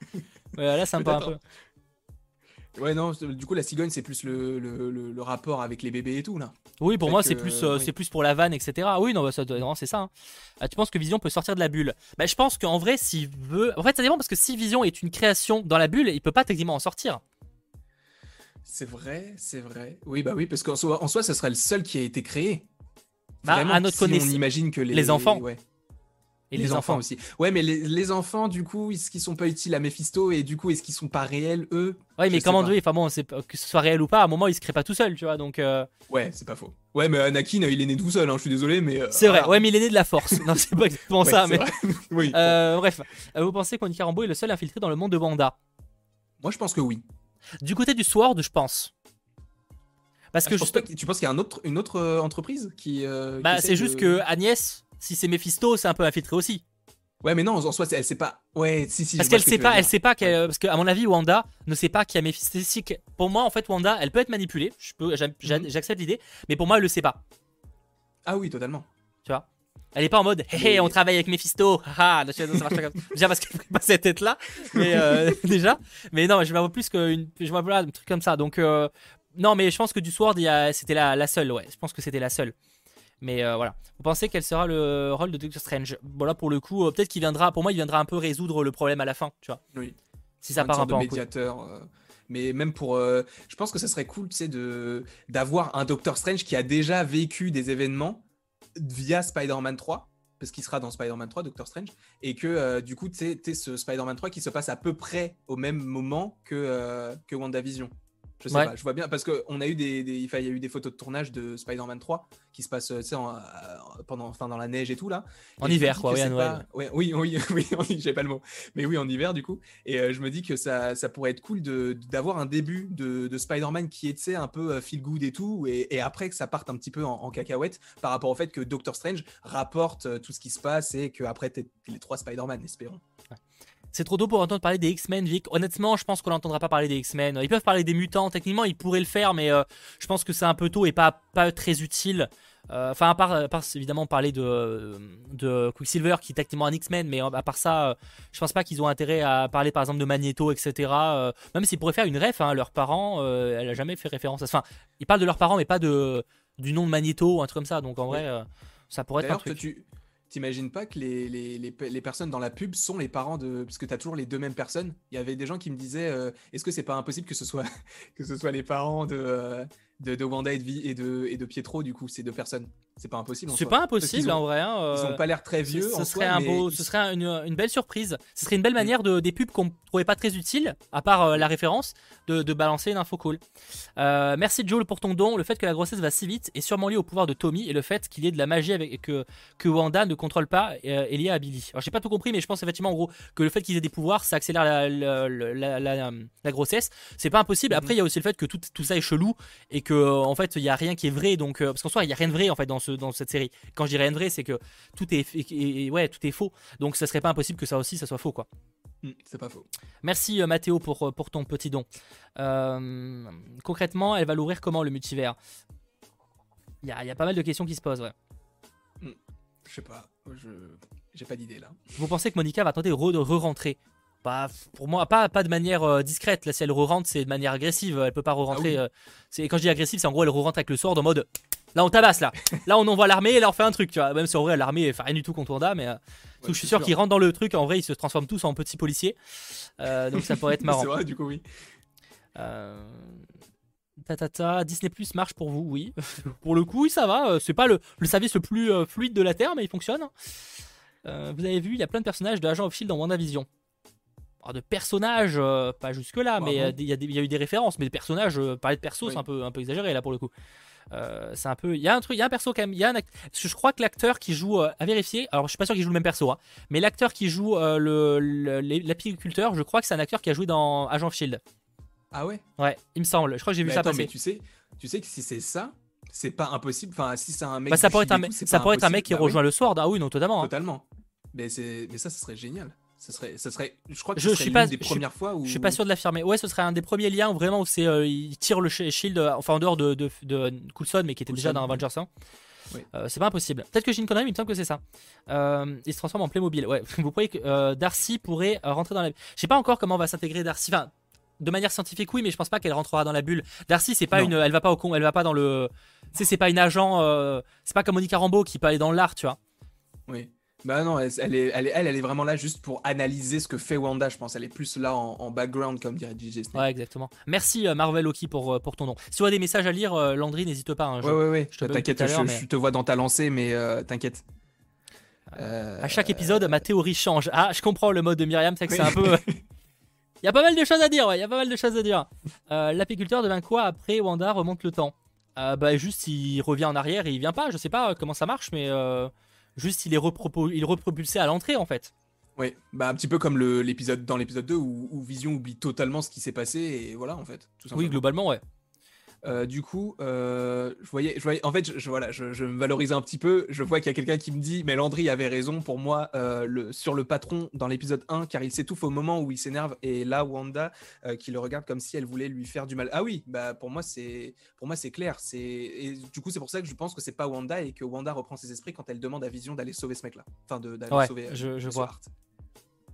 Là, ça me paraît un peu. Ouais, non, du coup, la cigogne, c'est plus le, le, le- le rapport avec les bébés et tout, là. Oui, pour Fait moi, c'est plus, euh, oui. c'est plus pour la vanne, etc. Oui, non, bah, ça, non, c'est ça. hein. Ah, tu penses que Vision peut sortir de la bulle? Bah, Je pense qu'en vrai, s'il veut. En fait, ça dépend parce que si Vision est une création dans la bulle, il peut pas techniquement en sortir. C'est vrai, c'est vrai. Oui, bah oui, parce qu'en soi, en soi, ce serait le seul qui a été créé. Bah, Vraiment, à notre si connaissance- on imagine que les, les enfants. ouais. Et les, enfants. aussi. Ouais, mais les, les enfants, du coup, est-ce qu'ils sont pas utiles à Mephisto et du coup, est-ce qu'ils sont pas réels, eux? Oui, mais comment dire Enfin bon, que ce soit réel ou pas, à un moment, il se crée pas tout seul, tu vois. Donc, euh, Ouais, c'est pas faux. Ouais, mais Anakin, il est né tout seul, hein, je suis désolé, mais. euh, c'est vrai. Ouais, mais il est né de la force. non, c'est pas exactement Ouais, ça, mais. oui. Euh, bref, Euh, vous pensez qu'Onika Rambeau est le seul infiltré dans le monde de Wanda? Moi, je pense que oui. Du côté du Sword, je pense. Parce Ah, que je pense juste- pas que- tu penses qu'il y a un autre, une autre euh, entreprise qui. euh, bah, c'est juste de- que Agnès, si c'est Mephisto, c'est un peu infiltré aussi. Ouais, mais non, en soi, elle sait pas. Ouais, si, si. Parce qu'elle que sait pas, elle sait pas qu'elle, parce qu'à mon avis, Wanda ne sait pas qu'il y a Mephisto. Pour moi, en fait, Wanda, elle peut être manipulée. Je peux, Mhm. j'accepte l'idée, mais pour moi, elle le sait pas. Ah oui, totalement. Tu vois? Elle est pas en mode, hé, Mais- on travaille avec Mephisto. Ah, ça marche pas comme Déjà parce qu'elle pas cette tête-là, mais euh, déjà. Mais non, je vois plus qu'une, je vois un truc comme ça. Donc euh, non, mais je pense que du Sword, c'était la, la seule. Ouais, je pense que c'était la seule. Mais euh, voilà. Vous pensez quel sera le rôle de Doctor Strange? Bon là, pour le coup, euh, peut-être qu'il viendra. Pour moi, il viendra un peu résoudre le problème à la fin. Tu vois Oui. Si ça Une part un peu de en médiateur. euh, mais même pour. je pense que ça serait cool, tu sais, de, d'avoir un Doctor Strange qui a déjà vécu des événements via Spider-Man 3. Parce qu'il sera dans Spider-Man 3, Doctor Strange. Et que euh, du coup, tu sais, ce Spider-Man 3 qui se passe à peu près au même moment que, euh, que WandaVision. Je sais Ouais. pas, je vois bien. Parce qu'on a eu des, il y a eu des photos de tournage de Spider-Man 3 qui se tu sais, en- euh, pendant, enfin, dans la neige et tout là. En Et hiver, quoi, que oui, à c'est Noël. pas- ouais, oui, oui, oui, oui, j'ai pas le mot. Mais oui, en hiver, du coup. Et euh, je me dis que ça, ça pourrait être cool d'avoir un début de, de Spider-Man qui est, tu sais, un peu euh, feel good et tout. Et, et après que ça parte un petit peu en, en cacahuète par rapport au fait que Doctor Strange rapporte euh, tout ce qui se passe et qu'après, t'es les trois Spider-Man, espérons. C'est trop tôt pour entendre parler des X-Men, Vic. Honnêtement, je pense qu'on n'entendra pas parler des X-Men. Ils peuvent parler des mutants, techniquement, ils pourraient le faire, mais euh, je pense que c'est un peu tôt et pas, pas très utile. Euh, Enfin, à part, à part, évidemment parler de, de Quicksilver qui est techniquement un X-Men, mais à part ça, euh, je pense pas qu'ils ont intérêt à parler par exemple de Magneto, etc. Euh, même s'ils pourraient faire une ref, hein, leurs parents, euh, elle a jamais fait référence à ça. Enfin, ils parlent de leurs parents, mais pas de, du nom de Magneto ou un truc comme ça. Donc en vrai, euh, ça pourrait être un truc. tu t'imagines pas que les, les, les, pe- les personnes dans la pub sont les parents de. Parce que tu as toujours les deux mêmes personnes. Il y avait des gens qui me disaient euh, est-ce que c'est pas impossible que ce soit, les parents de, euh, de, de Wanda et de, et, de, et de Pietro, du coup, ces deux personnes? C'est pas impossible. en C'est pas impossible ont- en vrai. hein, Ils euh, ont pas l'air très vieux. Ce, en serait soi, un beau, ils- ce serait une, une belle surprise. Ce serait une belle manière de des pubs qu'on ne trouvait pas très utiles, à part euh, la référence, de, de balancer une info cool. Euh, merci Joel pour ton don. Le fait que la grossesse va si vite est sûrement lié au pouvoir de Tommy et le fait qu'il y ait de la magie avec que que Wanda ne contrôle pas euh, est lié à Billy. Alors j'ai pas tout compris, mais je pense effectivement en gros que le fait qu'ils aient des pouvoirs, ça accélère la, la, la, la- la grossesse. C'est pas impossible. Après il y a aussi le fait que tout, tout ça est chelou et que euh, en fait il y a rien qui est vrai. Donc euh, parce qu'en soi il y a rien de vrai en fait dans ce dans cette série. Quand je dis rien de vrai, c'est que tout est, et- et- ouais tout est faux. Donc ça serait pas impossible que ça aussi ça soit faux quoi. Hmm, c'est pas faux. Merci euh, Mathéo pour, euh, pour ton petit don. Euh, concrètement, elle va l'ouvrir comment le multivers? Il y a, y a pas mal de questions qui se posent. Ouais. Je sais pas. Je j'ai pas d'idée là. Vous pensez que Monica va tenter de re- de re-rentrer? Bah, pour moi, pas, pas de manière euh, discrète. Là, si elle re-rentre, c'est de manière agressive. Elle peut pas re-rentrer. Ah euh, quand je dis agressive, c'est en gros elle re-rentre avec le sword en mode Là, on tabasse, là. Là, on envoie l'armée et là, on fait un truc, tu vois. Même si en vrai, l'armée fait rien du tout contre Wanda, mais. euh, je suis sûr qu'ils rentrent dans le truc. En vrai, ils se transforment tous en petits policiers. Euh, donc, ça pourrait être marrant. C'est vrai, du coup, oui. Euh... Ta, ta, ta. Disney Plus marche pour vous, oui. pour le coup, oui, ça va. Euh, C'est pas le, le service le plus fluide de la Terre, mais il fonctionne. Vous avez vu, il y a plein de personnages de Agent of Shield dans WandaVision. Alors, de personnages, pas jusque-là, mais Bravo. euh, il y, a y eu des références. Mais des personnages, parler de perso, Oui. c'est un peu, un peu exagéré là pour le coup. Euh, c'est un peu. Il y a un truc, il y a un perso quand même. Il y a un act- parce que je crois que l'acteur qui joue, euh, à vérifier. Alors, je suis pas sûr qu'il joue le même perso, hein, mais l'acteur qui joue euh, le, le- l'apiculteur, je crois que c'est un acteur qui a joué dans Agent Shield. Ah ouais? Ouais, il me semble. Je crois que j'ai vu Mais ça attends, passer. mais tu sais, tu sais que si c'est ça, c'est pas impossible. Enfin, si c'est un mec. Bah, ça pourrait être un, ça pourrait être un mec qui Bah oui, rejoint le Sword. Ah oui, non, totalement. hein. Totalement. Mais, c'est... mais ça, ce serait génial. Ça serait, ça serait, je crois que Je ce suis pas- des je suis- premières fois où. Je suis pas sûr de l'affirmer. Ouais, ce serait un des premiers liens où vraiment où c'est euh, il tire le sh- shield, euh, enfin en dehors de, de, de Coulson, mais qui était déjà dans Avengers 1. Oui. Euh, c'est pas impossible. Peut-être que j'ai une connerie, mais il me semble que c'est ça. Euh, il se transforme en Playmobil. Ouais, vous croyez que Darcy pourrait rentrer dans la. Je sais pas encore comment va s'intégrer Darcy. Enfin, de manière scientifique, oui, mais je pense pas qu'elle rentrera dans la bulle. Darcy, c'est pas Non. une, elle va pas au con, elle va pas dans le. Tu sais, c'est pas une agent. c'est pas comme Monica Rambeau qui peut aller dans l'art, tu vois. Oui. Bah non, elle, elle est, elle, est, elle, elle est vraiment là juste pour analyser ce que fait Wanda, je pense. Elle est plus là en, en background, comme dirait DJ Snake. Ouais, exactement. Merci euh, Marvel Loki pour, euh, pour ton nom. Si tu as des messages à lire, euh, Landry, n'hésite pas. hein, je- Ouais, ouais, ouais. je T'inquiète, je, te vois dans ta lancée, mais euh, t'inquiète. Euh, À chaque épisode, ma théorie change. Ah, je comprends le mode de Myriam, c'est que c'est un peu. Il y a pas mal de choses à dire, ouais, il y a pas mal de choses à dire. L'apiculteur devint quoi après Wanda remonte le temps? Bah, juste il revient en arrière et il vient pas, je sais pas comment ça marche, mais juste il est, il repropulsé à l'entrée en fait. Ouais, bah un petit peu comme l'épisode dans l'épisode 2 où, où Vision oublie totalement ce qui s'est passé et voilà en fait. Tout Oui, globalement, ouais. Euh, du coup, euh, je voyais, je voyais, en fait, je, je- voilà, je, je me valorise un petit peu. Je vois qu'il y a quelqu'un qui me dit, mais Landry avait raison pour moi euh, le, sur le patron dans l'épisode 1, car il s'étouffe au moment où il s'énerve. Et là, Wanda qui le regarde comme si elle voulait lui faire du mal. Ah oui, bah pour moi c'est, pour moi c'est clair. C'est, et du coup c'est pour ça que je pense que c'est pas Wanda et que Wanda reprend ses esprits quand elle demande à Vision d'aller sauver ce mec-là, enfin de- d'aller Ouais, sauver. je- je vois.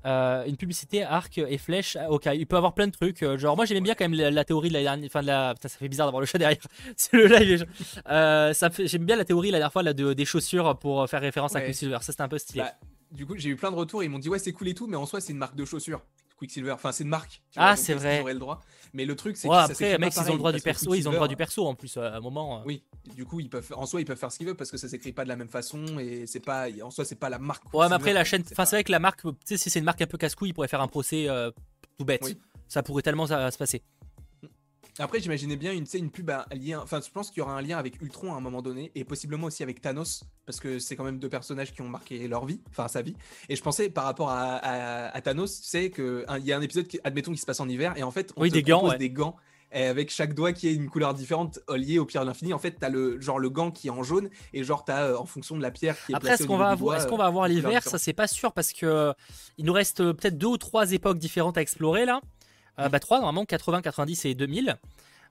Euh, une publicité, arc et flèche. ah, Ok, il peut avoir plein de trucs. euh, Genre, moi j'aimais bien quand même la, la théorie de la dernière. Enfin, de la. Putain, ça fait bizarre d'avoir le chat derrière. C'est le live. Euh, fait- J'aime bien la théorie la dernière fois là, de, des chaussures pour faire référence à. Quicksilver. Ça c'était un peu stylé. Bah, du coup, j'ai eu plein de retours. Ils m'ont dit ouais, c'est cool et tout, mais en soi, c'est une marque de chaussures. Quicksilver, enfin c'est une marque. Ah, c'est vrai. auraient le droit. Mais le truc, c'est Ouais, que après, mec, ils ont le droit du perso. Ils ont le droit du perso en plus euh, à un moment. euh. Oui, du coup, ils peuvent, en soi, ils peuvent faire ce qu'ils veulent parce que ça s'écrit pas de la même façon et c'est pas, en soi, c'est pas la marque. Ouais, mais après la chaîne. Enfin, c'est vrai que la marque. Tu sais, si c'est une marque un peu casse-couille, ils pourraient faire un procès euh, tout bête. Oui. Ça pourrait tellement ça- se passer. Après, j'imaginais bien une, une pub, à- lié- enfin, je pense qu'il y aura un lien avec Ultron à un moment donné et possiblement aussi avec Thanos parce que c'est quand même deux personnages qui ont marqué leur vie, enfin sa vie. Et je pensais par rapport à, à- à Thanos, tu sais que il y a un épisode qui, admettons, qui se passe en hiver et en fait, on Oui, te des gants, ouais. des gants. et avec chaque doigt qui est une couleur différente euh, liée au pierre de l'infini, en fait, t'as le genre le gant qui est en jaune et genre t'as euh, en fonction de la pierre qui est Après, est-ce qu'on va avoir, qu'on euh, va avoir l'hiver? Ça, c'est pas sûr parce que euh, il nous reste euh, peut-être deux ou trois époques différentes à explorer là. Euh, bah, trois, normalement, 80, 90 et 2000.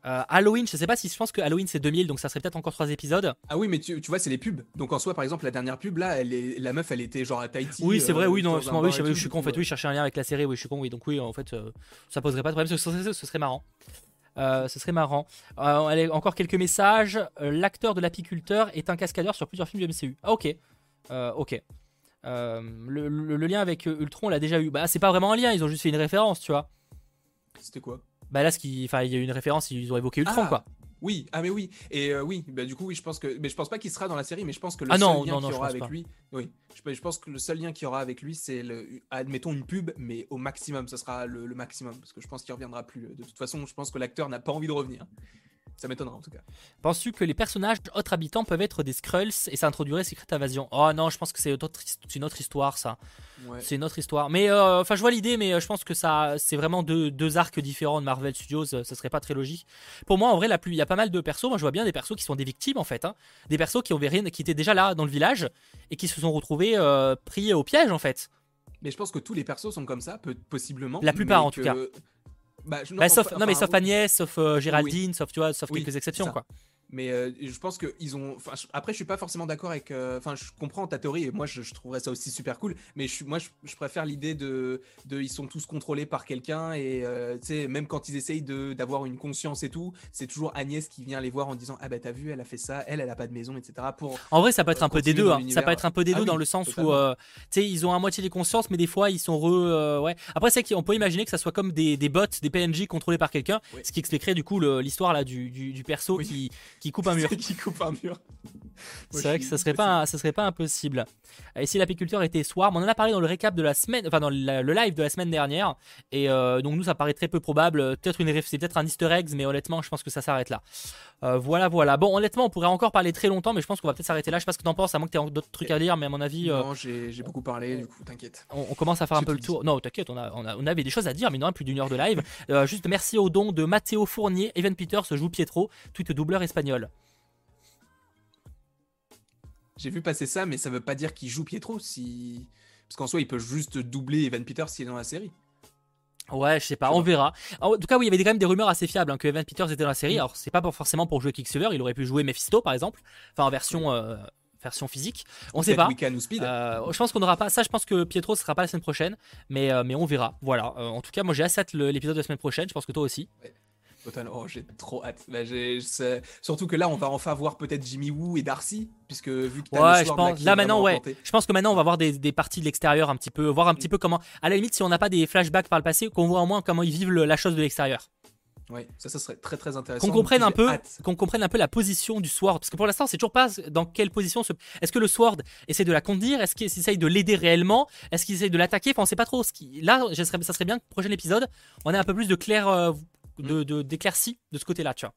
Euh, Halloween, je sais pas si je pense que Halloween c'est 2000, donc ça serait peut-être encore trois épisodes. Ah oui, mais tu, tu vois, c'est les pubs. Donc en soi, par exemple, la dernière pub là, elle est, la meuf, elle était genre à Tahiti. Oui, c'est vrai, euh, oui, non, justement, oui, je, tout, je suis con, en fait, oui, je cherchais un lien avec la série, oui, je suis con, oui, donc oui, en fait, euh, ça poserait pas de problème, ce serait, ce serait marrant. Euh, ce serait marrant. Allez, encore quelques messages. L'acteur de l'apiculteur est un cascadeur sur plusieurs films du MCU. Ah, ok. Ok. Le, le- le lien avec Ultron, on l'a déjà eu. Bah, c'est pas vraiment un lien, ils ont juste fait une référence, tu vois. C'était quoi? Bah, là, ce qui, enfin, il y a eu une référence, ils ont évoqué Ultron, Ah, quoi. Oui, ah mais oui, et euh, oui, bah du coup oui, je pense que, mais je pense pas qu'il sera dans la série, mais je pense que le Ah seul non, lien non, non, qu'il y aura avec pas. lui, oui, je, je pense que le seul lien qu'il y aura avec lui, c'est le, admettons une pub, mais au maximum, ça sera le, le maximum, parce que je pense qu'il reviendra plus. De toute façon, je pense que l'acteur n'a pas envie de revenir. Ça m'étonnera en tout cas. Penses-tu que les personnages autres habitants peuvent être des Skrulls et ça introduirait Secret Invasion? Oh non, je pense que c'est une autre histoire, ça. Ouais. C'est une autre histoire. Mais euh, enfin, je vois l'idée, mais euh, je pense que ça, c'est vraiment deux, deux arcs différents de Marvel Studios. euh, Ça serait pas très logique. Pour moi, en vrai, il y a pas mal de persos. Moi, je vois bien des persos qui sont des victimes en fait, hein. des persos qui ont rien, qui étaient déjà là dans le village et qui se sont retrouvés euh, pris au piège en fait. Mais je pense que tous les persos sont comme ça, peut, possiblement. La plupart, en tout que- Bah, je- Bah, sauf, enfin, non, mais sauf oui. Agnès, sauf euh, Géraldine, sauf tu vois, sauf Oui, quelques exceptions quoi. Mais euh, je pense que ils ont. Enfin, je- après, je suis pas forcément d'accord avec. euh, Enfin, je comprends ta théorie et moi, je, je trouverais ça aussi super cool. Mais je, suis- moi, je, je préfère l'idée de, de. Ils sont tous contrôlés par quelqu'un et euh, tu sais, même quand ils essayent de d'avoir une conscience et tout, c'est toujours Agnès qui vient les voir en disant ah bah t'as vu, elle a fait ça, elle, elle a pas de maison, etc. Pour En vrai, ça peut être un peu des deux. hein. Ça peut être un peu des Ah deux oui, dans le sens où, totalement. tu sais, ils ont à moitié des consciences, mais des fois, ils sont re. ouais. Après, c'est qu'on peut imaginer que ça soit comme des, des bots, des PNJ contrôlés par quelqu'un, Oui. ce qui expliquerait du coup le- l'histoire là du, du, du perso Oui. qui, qui coupe un mur. qui coupe un mur. C'est vrai que ça serait pas, ça serait pas impossible. Et si l'apiculteur était Swarm, on en a parlé dans le récap de la semaine, enfin dans le live de la semaine dernière. Et euh, donc nous, ça paraît très peu probable. Peut-être une, réf- c'est peut-être un Easter egg, mais honnêtement, je pense que ça s'arrête là. Euh, voilà, voilà. Bon, honnêtement, on pourrait encore parler très longtemps, mais je pense qu'on va peut-être s'arrêter là. Je sais pas ce que t'en penses, à moins que t'aies d'autres trucs à dire, mais à mon avis, euh, Non, j'ai j'ai beaucoup parlé, du coup, t'inquiète. on, on commence à faire un peu le tour. Non, t'inquiète, on, a, on, a- on avait des choses à dire, mais non, plus d'une heure de live. Juste merci au don de Matteo Fournier. Evan Peters joue Pietro, tweet doubleur espagnol. J'ai vu passer ça, mais ça veut pas dire qu'il joue Pietro si. Parce qu'en soi, il peut juste doubler Evan Peters s'il est dans la série. Ouais, je sais pas, on verra. En tout cas, oui, il y avait quand même des rumeurs assez fiables hein, que Evan Peters était dans la série. Alors, c'est pas forcément pour jouer Quicksilver, il aurait pu jouer Mephisto par exemple, enfin en version, euh, version physique. On sait pas. Ou Speed. Euh, je pense qu'on n'aura pas ça. Je pense que Pietro ne sera pas la semaine prochaine, mais, euh, mais on verra. Voilà. Euh, en tout cas, moi j'ai assez hâte l'épisode de la semaine prochaine. Je pense que toi aussi. Oh, j'ai trop hâte. Bah, Surtout que là, on va enfin voir peut-être Jimmy Woo et Darcy, puisque vu que le Ouais, je pense. Là maintenant, ouais. Je pense que maintenant on va voir des, des parties de l'extérieur un petit peu, voir un petit peu comment. À la limite, si on n'a pas des flashbacks par le passé, qu'on voit au moins comment ils vivent le- la chose de l'extérieur. Ouais, ça, ça serait très très intéressant. Qu'on comprenne un peu, qu'on comprenne un peu la position du Sword, parce que pour l'instant, c'est toujours pas dans quelle position. Se... Est-ce que le Sword essaie de la contenir? Est-ce qu'il essaye de l'aider réellement? Est-ce qu'il essaye de l'attaquer? Enfin, on sait pas trop. Ce qui... Là, ça serait bien que prochain épisode, on ait un peu plus de clair, euh, de, de- d'éclaircie de ce côté-là, tu vois.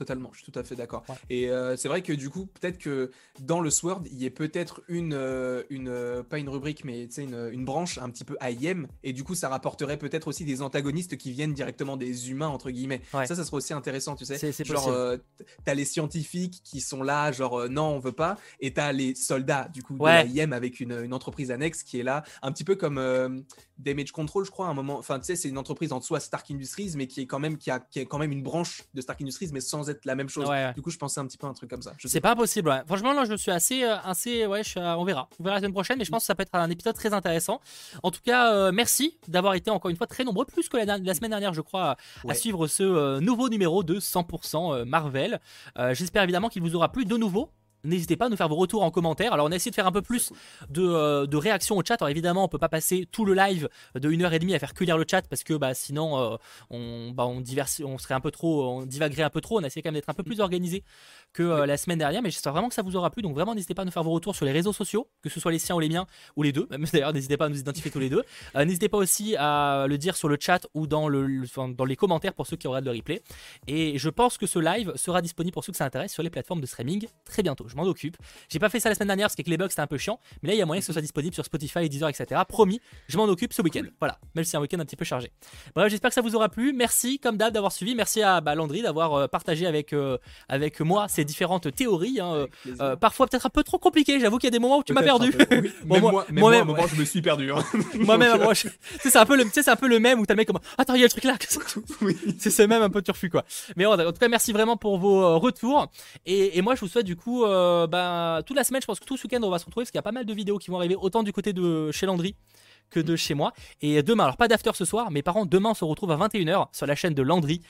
Totalement, je suis tout à fait d'accord. Ouais. Et euh, c'est vrai que du coup, peut-être que dans le Sword, il y ait peut-être une, euh, une euh, pas une rubrique, mais tu sais, une, une branche un petit peu AIM, et du coup, ça rapporterait peut-être aussi des antagonistes qui viennent directement des humains, entre guillemets. Ouais. Ça, ça serait aussi intéressant, tu sais. C'est- genre, euh, t'as les scientifiques qui sont là, genre, euh, non, on veut pas, et t'as les soldats, du coup, Ouais. de avec une, une entreprise annexe qui est là, un petit peu comme Damage Control, je crois, à un moment. Enfin, tu sais, c'est une entreprise en soi Stark Industries, mais qui est quand même, qui a, qui est quand même une branche de Stark Industries, mais sans être la même chose. Ouais, ouais. Du coup, je pensais un petit peu à un truc comme ça. C'est pas impossible, ouais. Franchement, là, je suis assez, euh, assez, ouais, je euh, on verra. On verra la semaine prochaine, mais je pense que ça peut être un épisode très intéressant. En tout cas, euh, merci d'avoir été encore une fois très nombreux, plus que la, la semaine dernière, je crois, à- suivre ce nouveau numéro de 100% euh, Marvel. J'espère évidemment qu'il vous aura plu de nouveau. N'hésitez pas à nous faire vos retours en commentaire. Alors, on a essayé de faire un peu plus de, euh, réactions au chat. Alors, évidemment, on peut pas passer tout le live de 1h30 à faire que le chat parce que bah, sinon, euh, on, bah, on serait un peu trop, on divaguerait un peu trop. On a essayé quand même d'être un peu plus organisé que euh, la semaine dernière, mais j'espère vraiment que ça vous aura plu. Donc vraiment, n'hésitez pas à nous faire vos retours sur les réseaux sociaux, que ce soit les siens ou les miens, ou les deux. D'ailleurs, n'hésitez pas à nous identifier tous les deux. Euh, n'hésitez pas aussi à le dire sur le chat ou dans, le, le- enfin, dans les commentaires pour ceux qui auraient le replay. Et je pense que ce live sera disponible pour ceux que ça intéresse sur les plateformes de streaming très bientôt. Je m'en occupe. J'ai pas fait ça la semaine dernière parce qu'avec les bugs c'était un peu chiant, mais là il y a moyen que ce soit disponible sur Spotify, Deezer, etc. Promis, je m'en occupe ce week-end. Voilà, même si c'est un week-end un petit peu chargé. Bref, j'espère que ça vous aura plu. Merci comme d'hab d'avoir suivi. Merci à bah, Landry d'avoir euh, partagé avec, avec moi ces différentes théories. hein, euh, parfois peut-être un peu trop compliquées. J'avoue qu'il y a des moments où tu m'as perdu. un peu. Oui, Bon, même moi- moi, même moi-même, moi, je me suis perdu. hein. Moi-même, moi, je- c'est un peu le, c'est un peu le même où t'as le mec comme attends, il y a le truc là. oui. c'est ce même un peu turfu quoi. Mais en, tout cas, merci vraiment pour vos euh, retours. Et, et moi, je vous souhaite du coup, euh, bah, toute la semaine, je pense que tout ce week-end, on va se retrouver parce qu'il y a pas mal de vidéos qui vont arriver, autant du côté de chez Landry que de chez moi. Et demain, alors pas d'after ce soir, mais par contre, demain, on se retrouve à 21h sur la chaîne de Landry